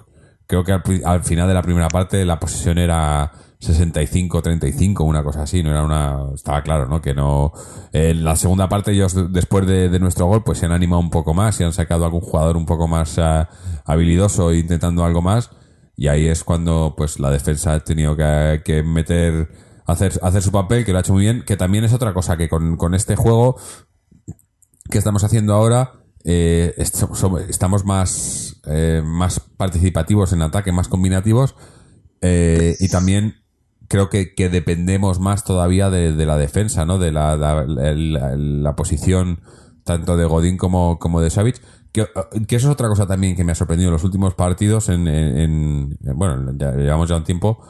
creo que al, final de la primera parte la posesión era 65-35, una cosa así, no era una, estaba claro, ¿no? Que no, en la segunda parte ellos después de, nuestro gol pues se han animado un poco más y han sacado algún jugador un poco más ah, habilidoso intentando algo más y ahí es cuando pues la defensa ha tenido que, meter hacer, hacer su papel que lo ha hecho muy bien que también es otra cosa que con, con este juego que estamos haciendo ahora eh, estamos más eh, más participativos en ataque más combinativos eh, y también creo que, que dependemos más todavía de, la defensa, ¿no? De la- la posición tanto de Godín como, como de Savic. Que, que, eso es otra cosa también que me ha sorprendido en los últimos partidos. En, en, bueno, ya llevamos ya un tiempo.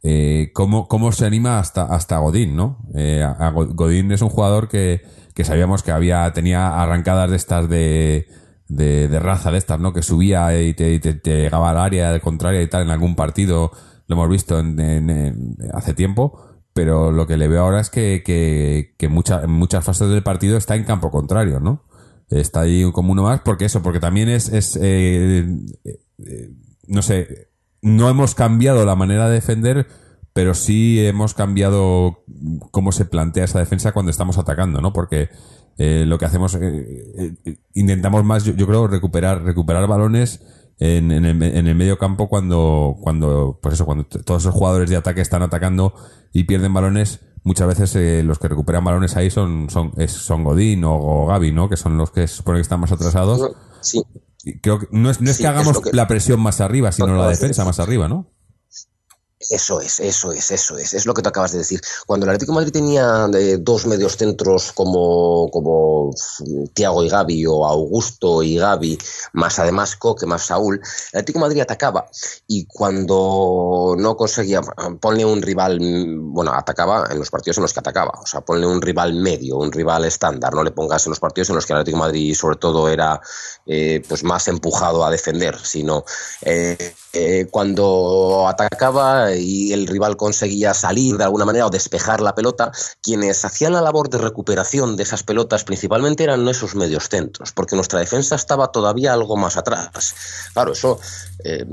Eh, cómo, cómo se anima hasta, hasta Godín, ¿no? Eh, Godín es un jugador que, que sabíamos que había tenía arrancadas de estas de, de, raza de estas, ¿no? Que subía y te, te, llegaba al área contraria y tal en algún partido. Lo hemos visto en, hace tiempo. Pero lo que le veo ahora es que, que, que mucha, en muchas fases del partido está en campo contrario, ¿no? Está ahí como uno más, porque eso, porque también es, es eh, eh, no sé, no hemos cambiado la manera de defender, pero sí hemos cambiado cómo se plantea esa defensa cuando estamos atacando, ¿no? Porque eh, lo que hacemos, intentamos más, yo, creo, recuperar, recuperar balones en, en, el, en, el, medio campo cuando, cuando, pues eso, cuando todos esos jugadores de ataque están atacando y pierden balones, muchas veces los que recuperan balones ahí son, son, es, son Godín o, o, Gaby, ¿no? Que son los que se supone que están más atrasados. Sí. Creo que no es, no es que hagamos la presión más arriba, sino la defensa más arriba, ¿no? Eso es, eso es, eso es, es lo que tú acabas de decir. Cuando el Atlético Madrid tenía eh, dos medios centros como, como Tiago y Gaby o Augusto y Gaby, más además Coque, más Saúl, el Atlético Madrid atacaba. Y cuando no conseguía, ponle un rival, bueno, atacaba en los partidos en los que atacaba, o sea, ponle un rival medio, un rival estándar, no le pongas en los partidos en los que el Atlético Madrid sobre todo era eh, pues más empujado a defender, sino eh, cuando atacaba y el rival conseguía salir de alguna manera o despejar la pelota, quienes hacían la labor de recuperación de esas pelotas principalmente eran esos medios centros, porque nuestra defensa estaba todavía algo más atrás. Claro, eso, eh,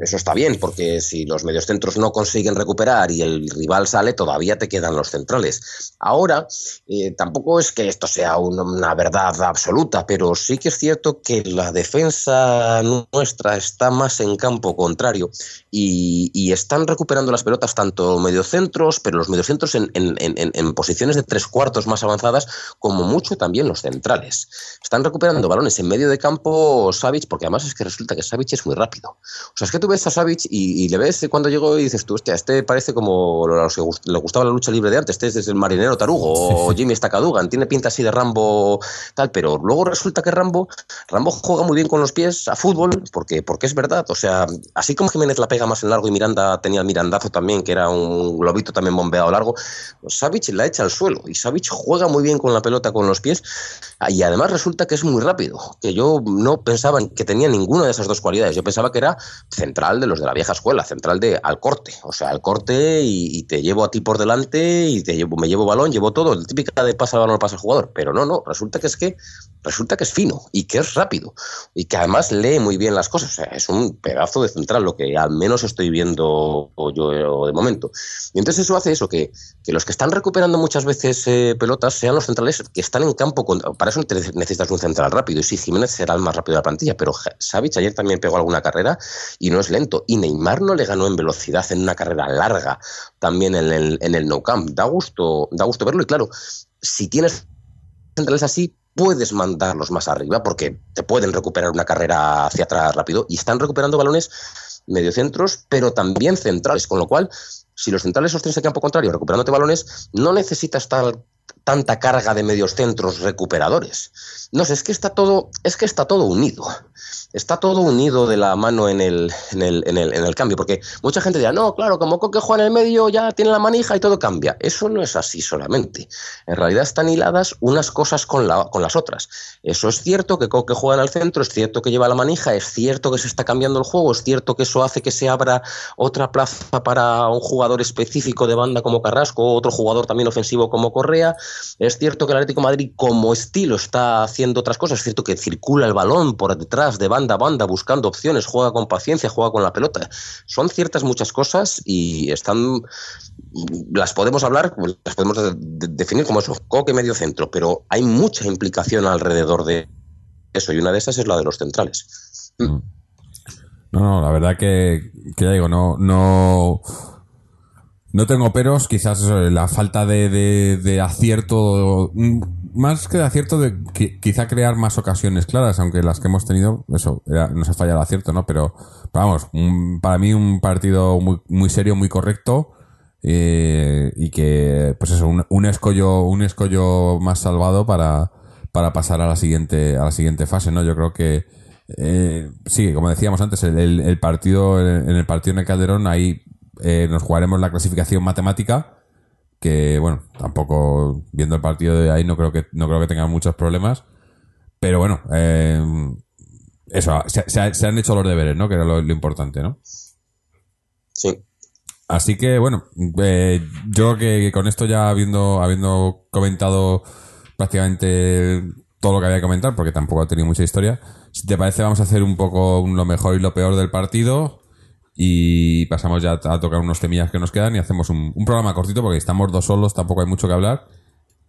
eso está bien, porque si los medios centros no consiguen recuperar y el rival sale, todavía te quedan los centrales. Ahora, eh, tampoco es que esto sea una verdad absoluta, pero sí que es cierto que la defensa nuestra está más en campo contrario y, y están recuperando las pelotas tanto mediocentros, pero los mediocentros en, en, en, en posiciones de tres cuartos más avanzadas, como mucho también los centrales. Están recuperando balones en medio de campo Savic, porque además es que resulta que Savic es muy rápido. O sea, es que tú ves a Savic y, y le ves cuando llegó y dices tú, hostia, este parece como los que le gustaba la lucha libre de antes, este es el marinero Tarugo o Jimmy Stakadugan, tiene pinta así de Rambo tal, pero luego resulta que Rambo, Rambo juega muy bien con los pies a fútbol, porque, porque es verdad, o sea, así como Jiménez la pega más en largo y Miranda tenía el Mirandazo también, que era un globito también bombeado largo. Pues la echa al suelo y Savic juega muy bien con la pelota con los pies y además resulta que es muy rápido, que yo no pensaba que tenía ninguna de esas dos cualidades. Yo pensaba que era central de los de la vieja escuela, central de al corte, o sea, al corte y, te llevo a ti por delante y te llevo, me llevo balón, llevo todo, el típica de pasa el balón, pasa el jugador. Pero no, no, resulta que es que resulta que es fino y que es rápido y que además lee muy bien las cosas. O sea, es un pedazo de central, lo que al menos estoy viendo yo de momento. Y entonces eso hace eso, que, que los que están recuperando muchas veces eh, pelotas sean los centrales que están en campo. para eso necesitas un central rápido. Y sí, Jiménez será el más rápido de la plantilla, pero Savic ayer también pegó alguna carrera y no es lento. Y Neymar no le ganó en velocidad en una carrera larga también en el, en el no camp. Da gusto, da gusto verlo y claro, si tienes centrales así, puedes mandarlos más arriba porque te pueden recuperar una carrera hacia atrás rápido y están recuperando balones mediocentros, pero también centrales, con lo cual, si los centrales sostienes el campo contrario recuperándote balones, no necesitas tal, tanta carga de medios centros recuperadores. No sé, es que está todo, es que está todo unido está todo unido de la mano en el, en el, en el, en el cambio, porque mucha gente dirá, no, claro, como Coque juega en el medio ya tiene la manija y todo cambia. Eso no es así solamente. En realidad están hiladas unas cosas con, la, con las otras. Eso es cierto que Coque juega en el centro, es cierto que lleva la manija, es cierto que se está cambiando el juego, es cierto que eso hace que se abra otra plaza para un jugador específico de banda como Carrasco, otro jugador también ofensivo como Correa. Es cierto que el Atlético Madrid como estilo está haciendo otras cosas, es cierto que circula el balón por detrás de banda a banda buscando opciones, juega con paciencia, juega con la pelota. Son ciertas muchas cosas y están las podemos hablar, las podemos definir como eso, coque medio centro, pero hay mucha implicación alrededor de eso y una de esas es la de los centrales. Mm. No, no, la verdad que, que ya digo, no, no, no tengo peros, quizás la falta de, de, acierto, mm, más que de acierto, de quizá crear más ocasiones claras, aunque las que hemos tenido, eso, no se falla el acierto, ¿no? Pero, vamos, para mí un partido muy, muy serio, muy correcto, eh, y que, pues eso, un, un, escollo, un escollo más salvado para, para pasar a la siguiente, a la siguiente fase, ¿no? Yo creo que eh, sí, como decíamos antes, el, el, partido en el partido en el Calderón ahí eh, nos jugaremos la clasificación matemática que bueno, tampoco viendo el partido de ahí no creo que no creo que tengan muchos problemas, pero bueno, eh, eso, se, han hecho los deberes, ¿no? Que era lo, importante, ¿no? Sí. Así que bueno, eh, yo creo que con esto ya habiendo habiendo comentado prácticamente todo lo que había que comentar, porque tampoco ha tenido mucha historia. Si te parece, vamos a hacer un poco lo mejor y lo peor del partido y pasamos ya a tocar unos temillas que nos quedan y hacemos un, programa cortito porque estamos dos solos, tampoco hay mucho que hablar.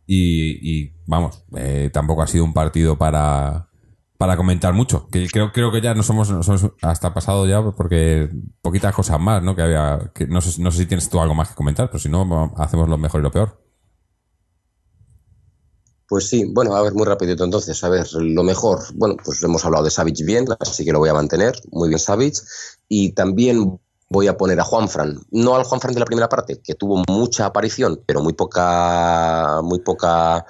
Y, vamos, eh, tampoco ha sido un partido para, para comentar mucho. Que creo, creo que ya no somos, hasta pasado ya porque poquitas cosas más, ¿no? Que había, que no sé, no sé si tienes tú algo más que comentar, pero si no, hacemos lo mejor y lo peor. Pues sí, bueno, a ver, muy rapidito entonces. A ver, lo mejor, bueno, pues hemos hablado de Savage bien, así que lo voy a mantener. Muy bien Savage. Y también voy a poner a Juanfran, no al Juanfran de la primera parte, que tuvo mucha aparición, pero muy poca, muy poca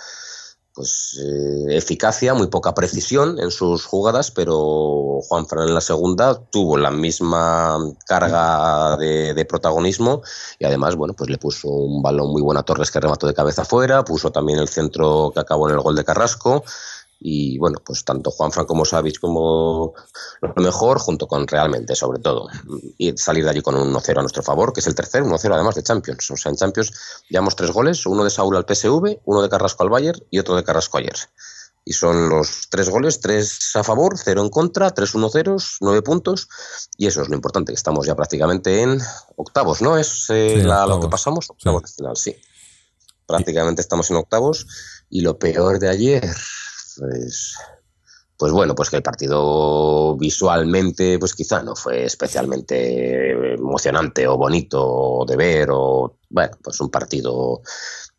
pues eh, eficacia, muy poca precisión en sus jugadas, pero Juan Fran en la segunda tuvo la misma carga de, protagonismo y además, bueno, pues le puso un balón muy bueno a Torres que remató de cabeza afuera, puso también el centro que acabó en el gol de Carrasco y bueno, pues tanto Juanfran como Savic como lo mejor, junto con realmente, sobre todo, y salir de allí con un 1-0 a nuestro favor, que es el tercer 1-0 además de Champions. O sea, en Champions llevamos tres goles, uno de Saúl al PSV, uno de Carrasco al Bayern y otro de Carrasco ayer. Y son los tres goles, tres a favor, cero en contra, tres 1-0, nueve puntos. Y eso es lo importante, que estamos ya prácticamente en octavos, ¿no? Es eh, lo que pasamos, octavos sí. final, sí. Prácticamente estamos en octavos. Y lo peor de ayer, pues, pues bueno, pues que el partido visualmente, pues quizá no fue especialmente emocionante o bonito de ver, o bueno, pues un partido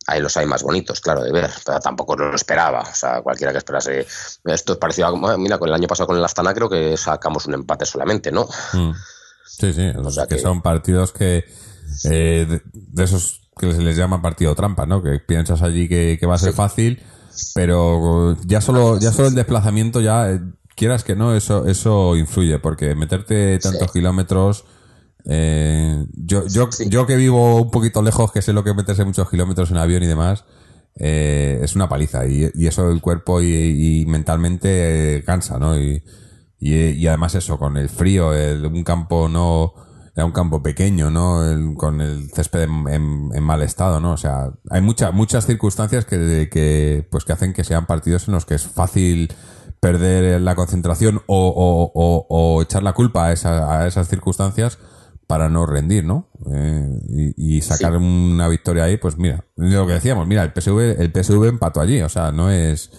ahí los hay más bonitos, claro, de ver, pero tampoco lo esperaba. O sea, cualquiera que esperase. Esto es parecido a. Mira, con el año pasado con el Astana creo que sacamos un empate solamente, ¿no? Mm. Sí, sí, o sea que, son partidos que. Eh, de, esos que se les llama partido trampa, ¿no? Que piensas allí que, va a ser fácil pero ya solo, ya solo el desplazamiento, ya eh, quieras que no, eso, eso influye, porque meterte tantos kilómetros. Eh, yo, yo, yo que vivo un poquito lejos, que sé lo que meterse muchos kilómetros en avión y demás, eh, es una paliza. Y, y, eso el cuerpo y, mentalmente cansa, ¿no? Y, y, además eso, con el frío, el, un campo no era un campo pequeño, ¿no? con el césped en, mal estado, ¿no? O sea, hay muchas muchas circunstancias que, que, pues, que hacen que sean partidos en los que es fácil perder la concentración o, o, echar la culpa a, a, esas circunstancias para no rendir, ¿no? Eh, y, sacar una victoria ahí, pues mira, lo que decíamos, mira, el PSV, el PSV empató allí, o sea, no es,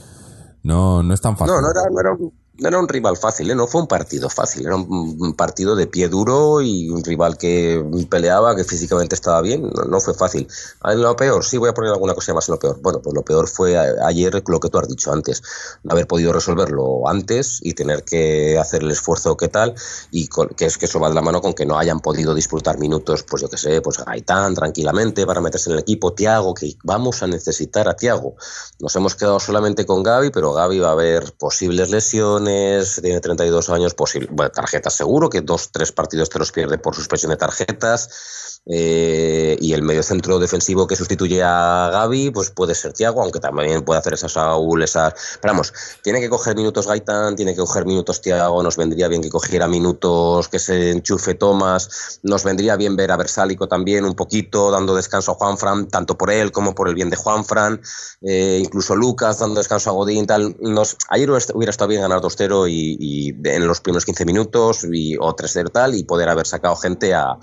no, no es tan fácil. No, no era, no era no era un rival fácil, ¿eh? no fue un partido fácil, era un partido de pie duro y un rival que peleaba, que físicamente estaba bien, no, fue fácil. En lo peor, sí voy a poner alguna cosa más en lo peor. Bueno, pues lo peor fue ayer lo que tú has dicho antes, no haber podido resolverlo antes y tener que hacer el esfuerzo que tal, y que es que eso va de la mano con que no hayan podido disfrutar minutos, pues yo que sé, pues Gaitán tranquilamente para meterse en el equipo, Tiago, que vamos a necesitar a Tiago. Nos hemos quedado solamente con Gaby, pero Gaby va a haber posibles lesiones tiene 32 años, posible, tarjetas seguro, que dos, tres partidos te los pierde por suspensión de tarjetas. Eh, y el medio centro defensivo que sustituye a Gaby, pues puede ser Tiago, aunque también puede hacer esa Saúl, esas. Pero vamos, tiene que coger minutos Gaitán, tiene que coger minutos Tiago, nos vendría bien que cogiera minutos que se enchufe Tomás, nos vendría bien ver a Versálico también un poquito, dando descanso a Juanfran, tanto por él como por el bien de Juanfran, eh, incluso Lucas dando descanso a Godín, tal. Nos, ayer hubiera estado bien ganar 2-0 y, en los primeros 15 minutos y, o 3-0 tal, y poder haber sacado gente a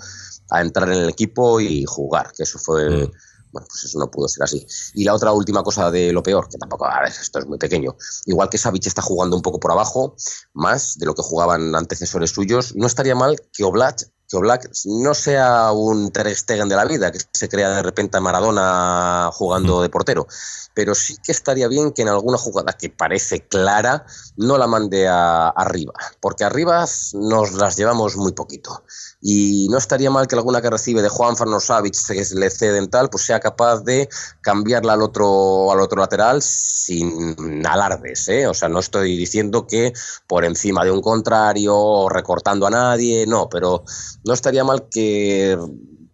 a entrar en el equipo y jugar, que eso fue... Mm. Bueno, pues eso no pudo ser así. Y la otra última cosa de lo peor, que tampoco, a ver, esto es muy pequeño. Igual que Savic está jugando un poco por abajo, más de lo que jugaban antecesores suyos, no estaría mal que Oblak que Oblak no sea un Ter Stegen de la vida, que se crea de repente a Maradona jugando de portero, pero sí que estaría bien que en alguna jugada que parece clara no la mande a, arriba, porque arriba nos las llevamos muy poquito. Y no estaría mal que alguna que recibe de Juan Farnosavic que le ceden tal, pues sea capaz de cambiarla al otro, al otro lateral sin alardes. ¿eh? O sea, no estoy diciendo que por encima de un contrario o recortando a nadie, no, pero no estaría mal que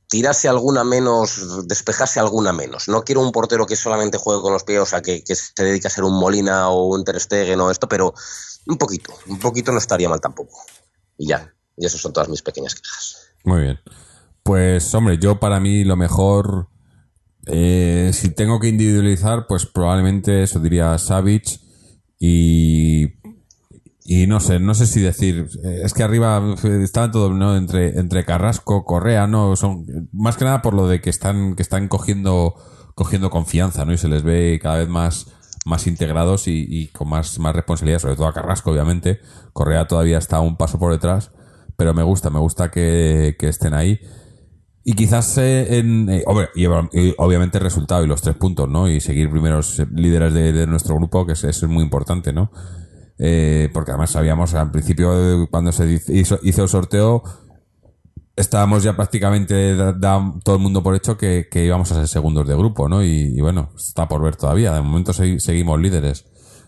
tirase alguna menos, despejase alguna menos. No quiero un portero que solamente juegue con los pies, o sea, que, se dedique a ser un Molina o un Ter Stegen o esto, pero un poquito, un poquito no estaría mal tampoco. Y ya, y esas son todas mis pequeñas quejas. Muy bien. Pues, hombre, yo para mí lo mejor, eh, si tengo que individualizar, pues probablemente eso diría Savage y y no sé, no sé si decir, eh, es que arriba estaban todo ¿no? entre, entre Carrasco, Correa, ¿no? Son, más que nada por lo de que están, que están cogiendo, cogiendo confianza, ¿no? Y se les ve cada vez más, más integrados y, con más, más responsabilidad, sobre todo a Carrasco, obviamente. Correa todavía está un paso por detrás, pero me gusta, me gusta que, estén ahí. Y quizás eh, en. Eh, y, obviamente el resultado y los tres puntos, ¿no? Y seguir primeros líderes de, nuestro grupo, que es, es muy importante, ¿no? Eh, porque además sabíamos al principio cuando se hizo, el sorteo estábamos ya prácticamente todo el mundo por hecho que, íbamos a ser segundos de grupo, ¿no? Y, bueno, está por ver todavía. De momento seguimos líderes.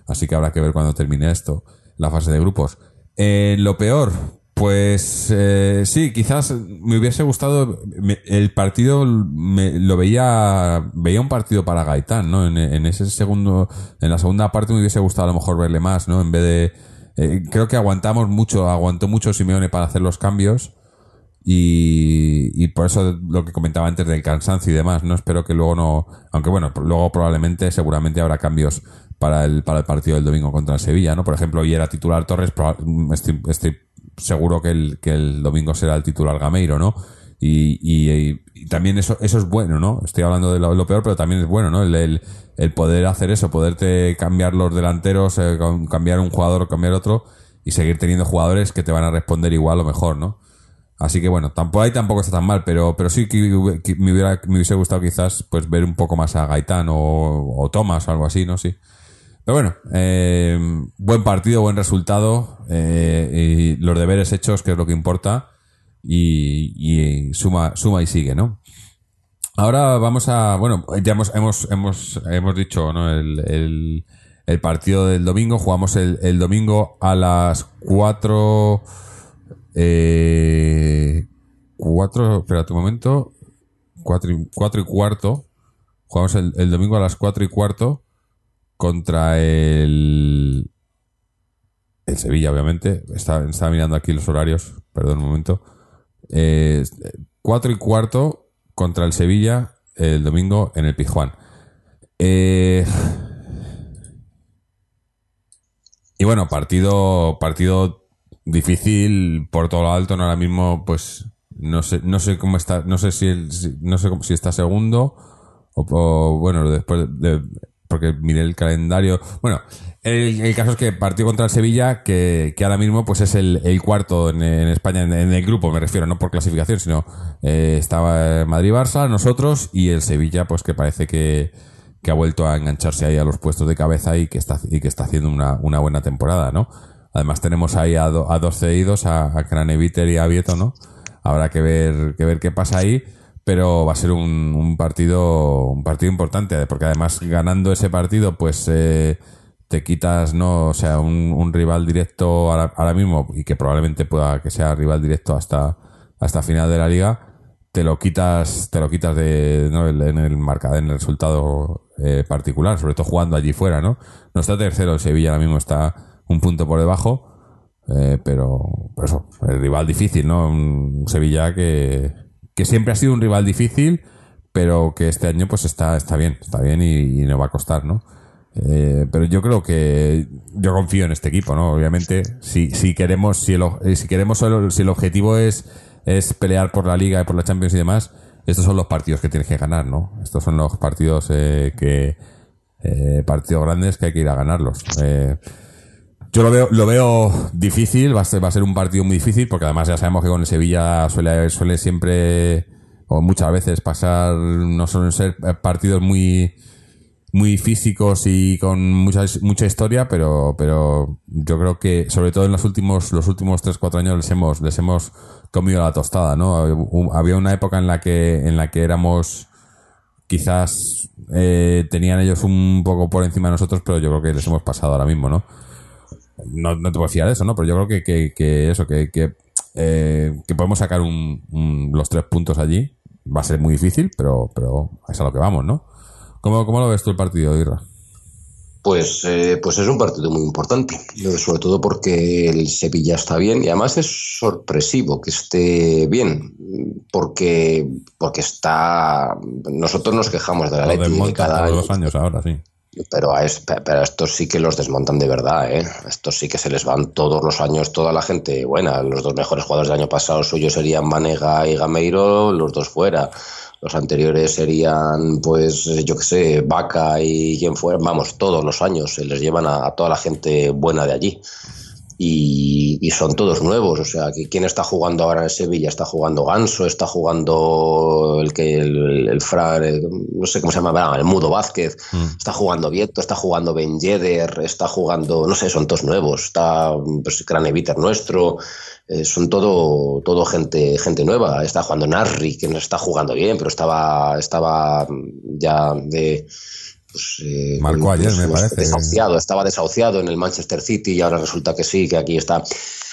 Así que habrá que ver cuando termine esto, la fase de grupos. Eh, lo peor, pues eh, sí, quizás me hubiese gustado. el partido me, lo veía. Veía un partido para Gaitán, ¿no? En, ese segundo. En la segunda parte me hubiese gustado a lo mejor verle más, ¿no? En vez de. Eh, creo que aguantamos mucho, aguantó mucho Simeone para hacer los cambios. Y, por eso lo que comentaba antes del cansancio y demás, ¿no? Espero que luego no. Aunque bueno, luego probablemente, seguramente habrá cambios para el, para el partido del domingo contra el Sevilla, ¿no? Por ejemplo, hoy era titular Torres, estoy seguro que el, que el domingo será el titular Gameiro, ¿no? Y, y, también eso, eso es bueno, ¿no? Estoy hablando de lo, peor, pero también es bueno, ¿no? El, el, poder hacer eso, poderte cambiar los delanteros, eh, cambiar un jugador cambiar otro y seguir teniendo jugadores que te van a responder igual o mejor, ¿no? Así que bueno, tampoco ahí tampoco está tan mal, pero, pero sí que, me, hubiera, me hubiese gustado quizás pues ver un poco más a Gaitán o, o Thomas o algo así, ¿no? Sí. Pero bueno, eh, buen partido, buen resultado eh, y los deberes hechos, que es lo que importa, y, suma, suma y sigue, ¿no? Ahora vamos a, bueno, ya hemos, hemos, hemos, hemos dicho, ¿no? El, el, partido del domingo, jugamos el, el domingo a las 4, eh, 4, espérate un momento, 4 y, y cuarto, jugamos el, el domingo a las 4 y cuarto, contra el. El Sevilla, obviamente. Estaba, mirando aquí los horarios. Perdón un momento. Eh, cuatro y cuarto contra el Sevilla el domingo en el Pizjuán. Eh, y bueno, partido, partido difícil por todo lo alto. Ahora mismo, pues no sé, no sé cómo está, no sé si, no sé si está segundo o, bueno, después de, porque miré el calendario. Bueno, el, caso es que partió contra el Sevilla, que, ahora mismo pues es el, cuarto en, España, en, el grupo, me refiero, no por clasificación, sino eh, estaba Madrid-Barça, nosotros, y el Sevilla, pues que parece que, ha vuelto a engancharse ahí a los puestos de cabeza y que está, y que está haciendo una, buena temporada, ¿no? Además tenemos ahí a, a dos cedidos, a, a Craneviter y a Vieto, ¿no? Habrá que ver, que ver qué pasa ahí pero va a ser un, partido un partido importante porque además ganando ese partido pues eh, te quitas no o sea un, rival directo ahora, mismo y que probablemente pueda que sea rival directo hasta hasta final de la liga te lo quitas te lo quitas de en el marcador en el resultado eh, particular sobre todo jugando allí fuera no no está tercero el Sevilla ahora mismo está un punto por debajo eh, pero por eso el rival difícil no un Sevilla que que siempre ha sido un rival difícil, pero que este año pues está, está bien, está bien y, no va a costar, ¿no? Eh, pero yo creo que yo confío en este equipo, ¿no? Obviamente, si, si queremos, si el, eh, si queremos, si el objetivo es, es pelear por la liga y por la Champions y demás, estos son los partidos que tienes que ganar, ¿no? Estos son los partidos eh, que partidos grandes que hay que ir a ganarlos. Yo lo veo, lo veo difícil, va a, ser, va a ser un partido muy difícil, porque además ya sabemos que con el Sevilla suele, suele siempre, o muchas veces pasar, no suelen ser partidos muy, muy físicos y con mucha, mucha historia, pero, pero yo creo que, sobre todo en los últimos, los últimos 3-4 años les hemos, les hemos comido la tostada, ¿no? Había una época en la que, en la que éramos, quizás, eh, tenían ellos un poco por encima de nosotros, pero yo creo que les hemos pasado ahora mismo, ¿no? No, no te puedo fiar de eso, ¿no? Pero yo creo que, que, que eso, que, que, eh, que podemos sacar un, un, los tres puntos allí. Va a ser muy difícil, pero, pero es a lo que vamos, ¿no? ¿Cómo, cómo lo ves tú el partido, Irra? Pues, eh, pues es un partido muy importante, sobre todo porque el Sevilla está bien y además es sorpresivo que esté bien, porque, porque está. Nosotros nos quejamos de la ley cada año. Los años ahora, sí. Pero a, pero a estos sí que los desmontan de verdad, ¿eh? Estos sí que se les van todos los años toda la gente buena. Los dos mejores jugadores del año pasado suyos serían Manega y Gameiro, los dos fuera. Los anteriores serían, pues, yo qué sé, Vaca y quien fuera. Vamos, todos los años se les llevan a, toda la gente buena de allí. Y, son todos nuevos. O sea, ¿quién está jugando ahora en Sevilla? Está jugando Ganso, está jugando el que el, el, no sé cómo se llama, el Mudo Vázquez, mm. está jugando Vieto, está jugando Ben Yedder, está jugando, no sé, son todos nuevos. Está pues, Craneviter nuestro, eh, son todo, todo gente, gente nueva. Está jugando Narri, que no está jugando bien, pero estaba, estaba ya de. Pues, eh, Marcó ayer, me parece. Desahuciado, estaba desahuciado en el Manchester City y ahora resulta que sí, que aquí está.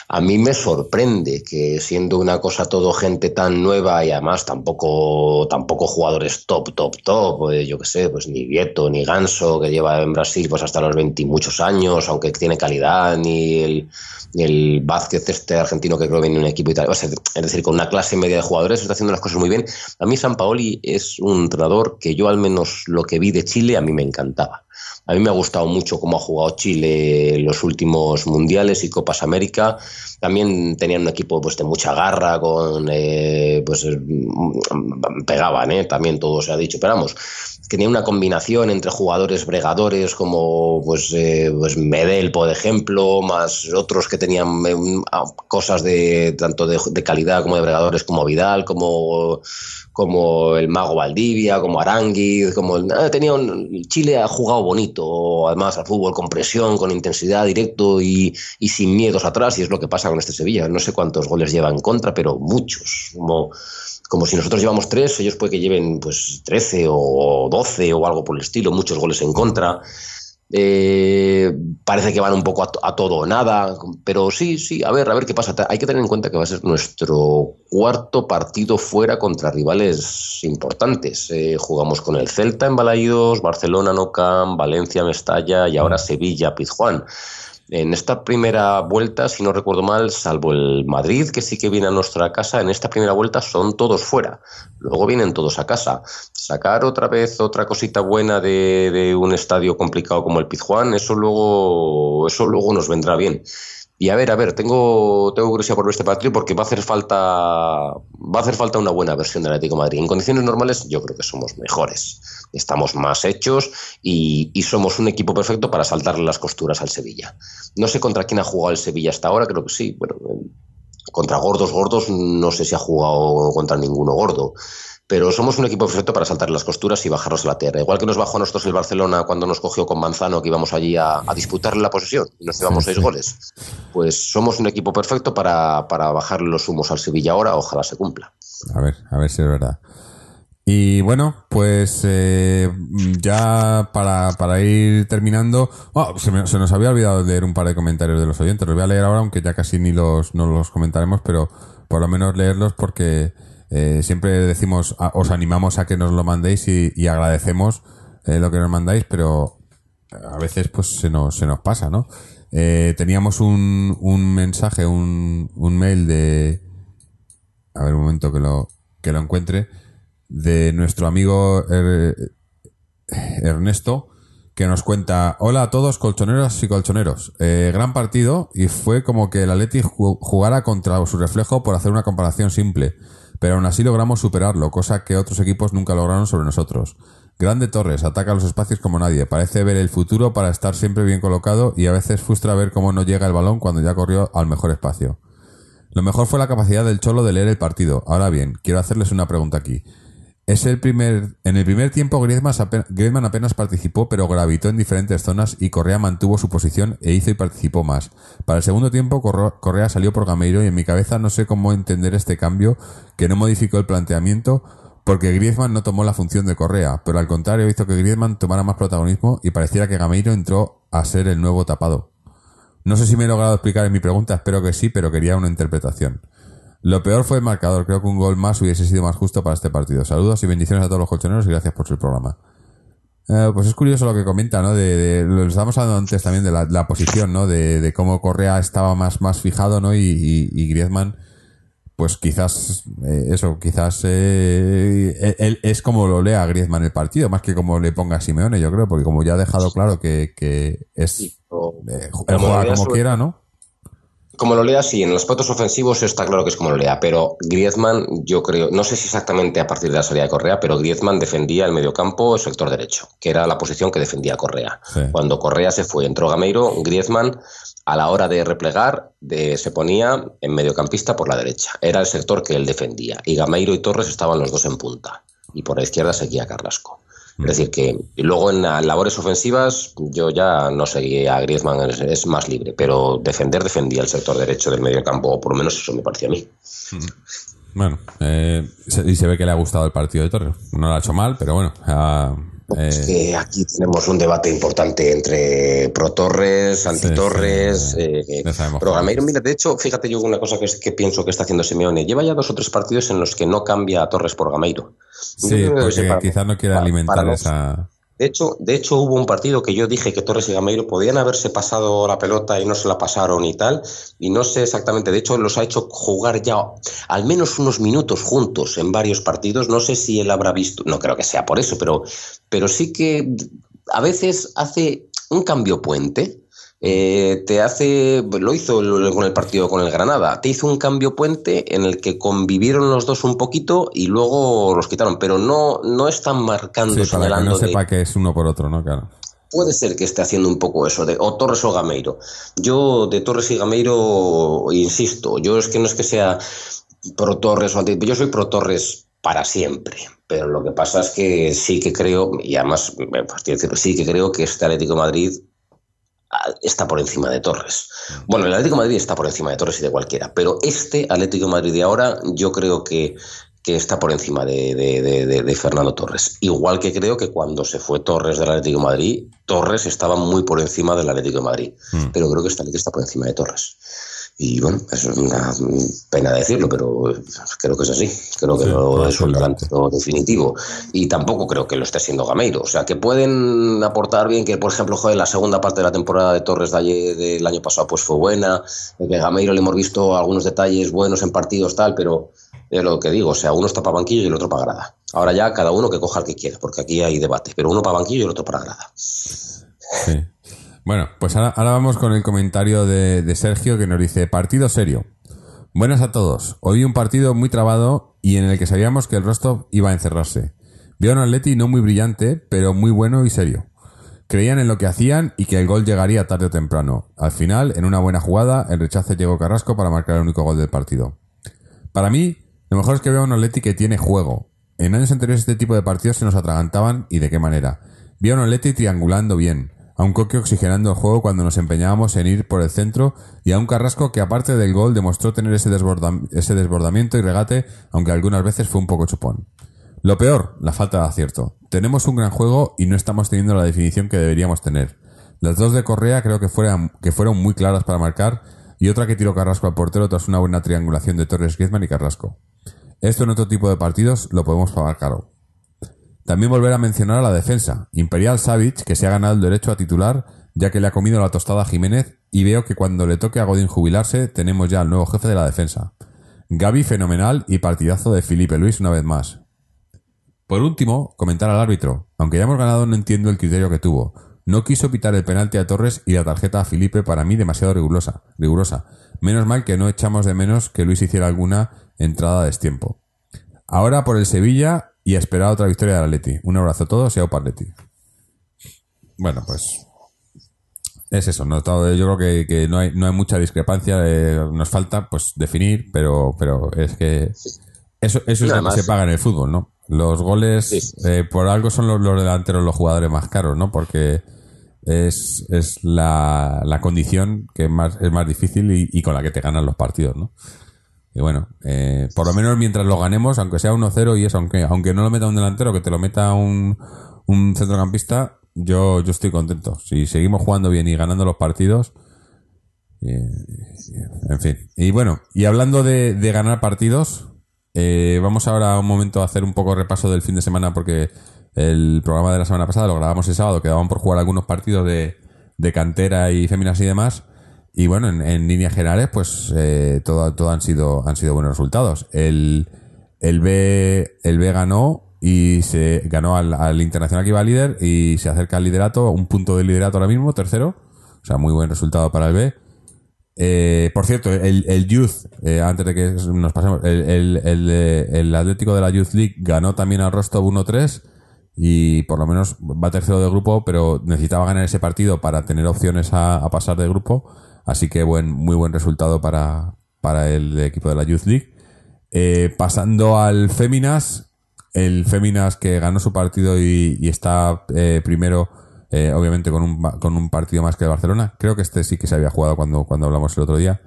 A mí me sorprende que siendo una cosa todo gente tan nueva y además tampoco, tampoco jugadores top, top, top, eh, yo qué sé, pues ni Vieto ni Ganso, que lleva en Brasil pues hasta los 20 y muchos años, aunque tiene calidad, ni el, el Vázquez este argentino que creo que viene en un equipo y tal. es decir, con una clase media de jugadores está haciendo las cosas muy bien. A mí San Paoli es un entrenador que yo al menos lo que vi de Chile a mí me encantaba. A mí me ha gustado mucho cómo ha jugado Chile los últimos mundiales y Copas América. También tenían un equipo pues, de mucha garra, con eh, pues mm, pegaban, ¿eh? también todo se ha dicho. Pero vamos, tenía una combinación entre jugadores bregadores como pues, eh, pues Medel, por ejemplo, más otros que tenían eh, cosas de tanto de, de calidad como de bregadores como Vidal, como como el Mago Valdivia, como Aranguiz, como ah, tenía un, Chile ha jugado bonito, además al fútbol con presión, con intensidad, directo y, y, sin miedos atrás, y es lo que pasa con este Sevilla. No sé cuántos goles lleva en contra, pero muchos. Como, como si nosotros llevamos tres, ellos puede que lleven pues 13 o 12 o algo por el estilo, muchos goles en contra. Eh, parece que van un poco a, todo o nada, pero sí, sí, a ver, a ver qué pasa. Hay que tener en cuenta que va a ser nuestro cuarto partido fuera contra rivales importantes. Eh, jugamos con el Celta en Balaídos, Barcelona, Nocam, Valencia, Mestalla y ahora Sevilla, Pizjuán. En esta primera vuelta, si no recuerdo mal, salvo el Madrid, que sí que viene a nuestra casa, en esta primera vuelta son todos fuera. Luego vienen todos a casa. Sacar otra vez otra cosita buena de, un estadio complicado como el Pizjuán, eso luego, eso luego nos vendrá bien. Y a ver, a ver, tengo, tengo curiosidad por ver este partido porque va a hacer falta va a hacer falta una buena versión del Atlético de Madrid. En condiciones normales yo creo que somos mejores, estamos más hechos y, somos un equipo perfecto para saltarle las costuras al Sevilla. No sé contra quién ha jugado el Sevilla hasta ahora, creo que sí. Bueno, contra gordos, gordos, no sé si ha jugado contra ninguno gordo pero somos un equipo perfecto para saltar las costuras y bajarnos a la tierra. Igual que nos bajó a nosotros el Barcelona cuando nos cogió con Manzano, que íbamos allí a, disputarle la posesión y nos llevamos seis goles. Pues somos un equipo perfecto para, para bajarle los humos al Sevilla ahora, ojalá se cumpla. A ver, a ver si es verdad. Y bueno, pues eh, ya para, para, ir terminando, oh, se, me, se, nos había olvidado leer un par de comentarios de los oyentes. Los voy a leer ahora, aunque ya casi ni los, no los comentaremos, pero por lo menos leerlos porque eh, siempre decimos, os animamos a que nos lo mandéis y, agradecemos eh, lo que nos mandáis, pero a veces pues se nos, se nos pasa, ¿no? Eh, teníamos un, un mensaje, un, un mail de... A ver un momento que lo, que lo encuentre. De nuestro amigo Ernesto, que nos cuenta, hola a todos colchoneros y colchoneros. gran partido y fue como que el Atleti jugara contra su reflejo por hacer una comparación simple pero aún así logramos superarlo, cosa que otros equipos nunca lograron sobre nosotros. Grande Torres, ataca los espacios como nadie, parece ver el futuro para estar siempre bien colocado y a veces frustra ver cómo no llega el balón cuando ya corrió al mejor espacio. Lo mejor fue la capacidad del Cholo de leer el partido. Ahora bien, quiero hacerles una pregunta aquí. Es el primer, en el primer tiempo Griezmann, ape- Griezmann apenas participó, pero gravitó en diferentes zonas y Correa mantuvo su posición e hizo y participó más. Para el segundo tiempo Correa salió por Gameiro y en mi cabeza no sé cómo entender este cambio que no modificó el planteamiento porque Griezmann no tomó la función de Correa, pero al contrario hizo que Griezmann tomara más protagonismo y pareciera que Gameiro entró a ser el nuevo tapado. No sé si me he logrado explicar en mi pregunta, espero que sí, pero quería una interpretación. Lo peor fue el marcador, creo que un gol más hubiese sido más justo para este partido. Saludos y bendiciones a todos los colchoneros y gracias por su programa. Eh, pues es curioso lo que comenta, ¿no? De, de- lo estábamos hablando antes también de la, la posición, ¿no? De, de cómo Correa estaba más, más fijado, ¿no? Y, y, y Griezmann, pues quizás, eh, eso, quizás eh, él, él es como lo lea Griezmann el partido, más que como le ponga Simeone, yo creo, porque como ya ha dejado claro que, que es, eh, él lo juega como quiera, ¿no? Como lo lea, sí, en los aspectos ofensivos está claro que es como lo lea, pero Griezmann, yo creo, no sé si exactamente a partir de la salida de Correa, pero Griezmann defendía el mediocampo, el sector derecho, que era la posición que defendía Correa. Sí. Cuando Correa se fue, entró Gameiro, Griezmann, a la hora de replegar, de- se ponía en mediocampista por la derecha. Era el sector que él defendía. Y Gameiro y Torres estaban los dos en punta. Y por la izquierda seguía Carrasco. Es decir, que luego en labores ofensivas yo ya no seguía a Griezmann, es, más libre, pero defender defendía el sector derecho del medio campo, o por lo menos eso me pareció a mí. Bueno, eh, y se ve que le ha gustado el partido de Torres. No lo ha hecho mal, pero bueno. eh, Es que aquí tenemos un debate importante entre pro Torres, anti Torres, sí, eh, pro cuál. Gameiro. Mira, de hecho, fíjate yo una cosa que, es- que pienso que está haciendo Simeone. Lleva ya dos o tres partidos en los que no cambia a Torres por Gameiro. Sí, porque quizás no quiere para- alimentar para los- esa... De hecho, de hecho, hubo un partido que yo dije que Torres y Gameiro podían haberse pasado la pelota y no se la pasaron y tal, y no sé exactamente, de hecho los ha hecho jugar ya al menos unos minutos juntos en varios partidos, no sé si él habrá visto, no creo que sea por eso, pero, pero sí que a veces hace un cambio puente. Eh, te hace, lo hizo con el partido con el Granada, te hizo un cambio puente en el que convivieron los dos un poquito y luego los quitaron, pero no, no están marcando, Sí, para que señalando no de- sepa que es uno por otro, ¿no? Claro. Puede ser que esté haciendo un poco eso de o Torres o Gameiro. Yo de Torres y Gameiro insisto, yo es que no es que sea pro Torres o anti, yo soy pro Torres para siempre, pero lo que pasa es que sí que creo y además sí que creo que este Atlético de Madrid está por encima de Torres. Bueno, el Atlético de Madrid está por encima de Torres y de cualquiera, pero este Atlético de Madrid de ahora yo creo que, que está por encima de, de- de- de- de Fernando Torres. Igual que creo que cuando se fue Torres del Atlético de Madrid, Torres estaba muy por encima del Atlético de Madrid, Mm. pero creo que este Atlético está por encima de Torres. Y bueno, eso es una pena decirlo, pero creo que es así. Creo que Sí, no es un delantero definitivo. Y tampoco creo que lo esté siendo Gameiro. O sea, que pueden aportar bien, que por ejemplo, joder, la segunda parte de la temporada de Torres de ayer- del año pasado pues fue buena. Que Gameiro le hemos visto algunos detalles buenos en partidos, tal, pero es lo que digo. O sea, uno está para banquillo y el otro para grada. Ahora ya cada uno que coja el que quiera, porque aquí hay debate. Pero uno para banquillo y el otro para grada. Sí. Bueno, pues ahora, vamos con el comentario de, de Sergio que nos dice, partido serio. Buenas a todos. Hoy un partido muy trabado y en el que sabíamos que el Rostov iba a encerrarse. Vio a un Atleti no muy brillante, pero muy bueno y serio. Creían en lo que hacían y que el gol llegaría tarde o temprano. Al final, en una buena jugada, el rechace llegó Carrasco para marcar el único gol del partido. Para mí, lo mejor es que veo un Atleti que tiene juego. En años anteriores este tipo de partidos se nos atragantaban y de qué manera. Vi a un Atleti triangulando bien, a un Coque oxigenando el juego cuando nos empeñábamos en ir por el centro y a un Carrasco que aparte del gol demostró tener ese, desborda- ese desbordamiento y regate, aunque algunas veces fue un poco chupón. Lo peor, la falta de acierto. Tenemos un gran juego y no estamos teniendo la definición que deberíamos tener. Las dos de Correa creo que, que fueron muy claras para marcar y otra que tiró Carrasco al portero tras una buena triangulación de Torres, Griezmann y Carrasco. Esto en otro tipo de partidos lo podemos pagar caro. También volver a mencionar a la defensa. Imperial Savic, que se ha ganado el derecho a titular, ya que le ha comido la tostada a Jiménez, y veo que cuando le toque a Godín jubilarse, tenemos ya al nuevo jefe de la defensa. Gaby fenomenal y partidazo de Felipe Luis una vez más. Por último, comentar al árbitro. Aunque ya hemos ganado, no entiendo el criterio que tuvo. No quiso pitar el penalti a Torres y la tarjeta a Felipe para mí demasiado rigurosa. rigurosa. Menos mal que no echamos de menos que Luis hiciera alguna entrada a destiempo. Ahora por el Sevilla y a esperar otra victoria del Atleti. Un abrazo a todos y a Atleti. Bueno, pues es eso, ¿no? Yo creo que, que no, hay, no hay mucha discrepancia, eh, nos falta pues definir, pero, pero es que eso, eso es lo que se paga en el fútbol, ¿no? Los goles, sí. eh, por algo son los, los delanteros los jugadores más caros, ¿no? Porque es, es la, la condición que más, es más difícil y, y con la que te ganan los partidos, ¿no? Y bueno, eh, por lo menos mientras lo ganemos, aunque sea 1-0 y eso, aunque, aunque no lo meta un delantero, que te lo meta un, un centrocampista, yo, yo estoy contento. Si seguimos jugando bien y ganando los partidos, en fin. Y bueno, y hablando de, ganar partidos, eh, vamos ahora un momento a hacer un poco repaso del fin de semana porque el programa de la semana pasada lo grabamos el sábado, quedaban por jugar algunos partidos de, de cantera y féminas y demás. Y bueno, en, en líneas generales, pues eh, todo, todo han sido han sido buenos resultados. El, el B el B ganó y se ganó al, al Internacional que iba líder y se acerca al liderato, un punto de liderato ahora mismo, tercero. O sea, muy buen resultado para el B. Eh, por cierto, el, el Youth, eh, antes de que nos pasemos, el, el, el, eh, Atlético de la Youth League ganó también al Rostov 1-3 y por lo menos va tercero de grupo, pero necesitaba ganar ese partido para tener opciones a pasar de grupo. Así que buen, muy buen resultado para, para el equipo de la Youth League. Eh, pasando al Féminas, el Féminas que ganó su partido y, está eh, primero, eh, obviamente con un, con un partido más que el Barcelona. Creo que este sí que se había jugado cuando, cuando hablamos el otro día.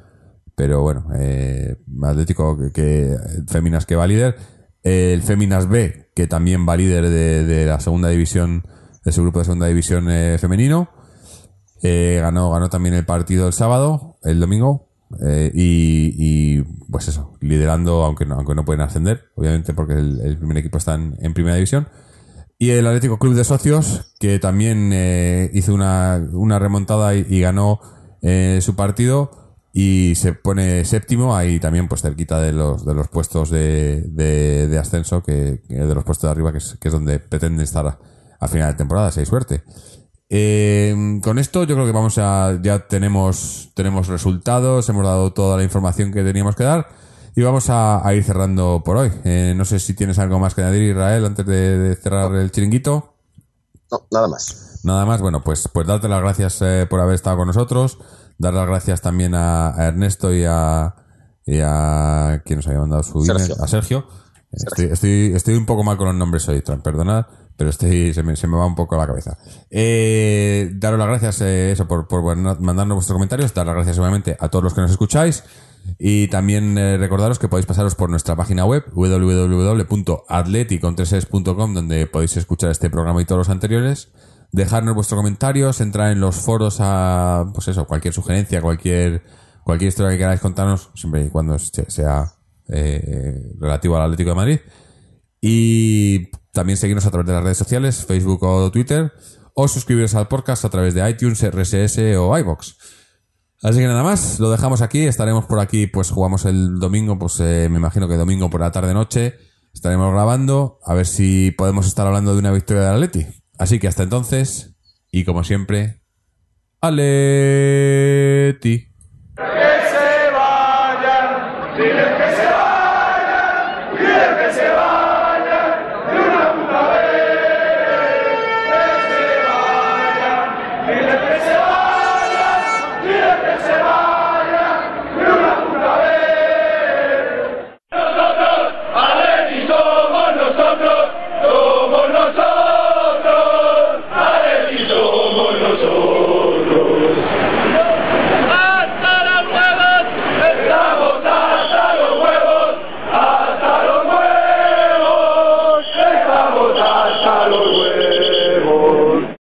Pero bueno, eh, Atlético que, que Féminas que va líder. El Féminas B, que también va líder de, de la segunda división, de su grupo de segunda división eh, femenino. Eh, ganó, ganó también el partido el sábado, el domingo. eh, y, pues eso, liderando, aunque no, aunque no pueden ascender, obviamente porque el, primer equipo está en, primera división. Y el Atlético Club de Socios, que también eh, hizo una, una remontada y, y ganó eh, su partido y se pone séptimo, ahí también pues cerquita de los, de los puestos de, de, ascenso, que, de los puestos de arriba, que es, que es donde pretende estar a, a final de temporada, si hay suerte. Eh, con esto yo creo que vamos a ya tenemos tenemos resultados hemos dado toda la información que teníamos que dar y vamos a, a ir cerrando por hoy. Eh, no sé si tienes algo más que añadir Israel antes de, de cerrar el chiringuito. No, nada más. nada más. Bueno pues pues darte las gracias eh, por haber estado con nosotros dar las gracias también a, a Ernesto y a y a quién nos había mandado su Sergio. email a Sergio. Estoy, estoy, estoy un poco mal con los nombres hoy, Tran, perdonad, pero estoy, se, me, se me va un poco la cabeza. Eh, daros las gracias eh, por, mandarnos vuestros comentarios, dar las gracias obviamente a todos los que nos escucháis y también eh, recordaros que podéis pasaros por nuestra página web www.atleticontreses.com donde podéis escuchar este programa y todos los anteriores dejarnos vuestros comentarios, entrar en los foros a, pues eso, cualquier sugerencia, cualquier, cualquier historia que queráis contarnos, siempre y cuando se- sea relativo al Atlético de Madrid. Y también seguirnos a través de las redes sociales, Facebook o Twitter, o suscribiros al podcast a través de iTunes, RSS o iBox. Así que nada más, lo dejamos aquí, estaremos por aquí, pues jugamos el domingo, pues eh, me imagino que domingo por la tarde noche, estaremos grabando, a ver si podemos estar hablando de una victoria del Atleti. Así que hasta entonces, y como siempre, Aleti.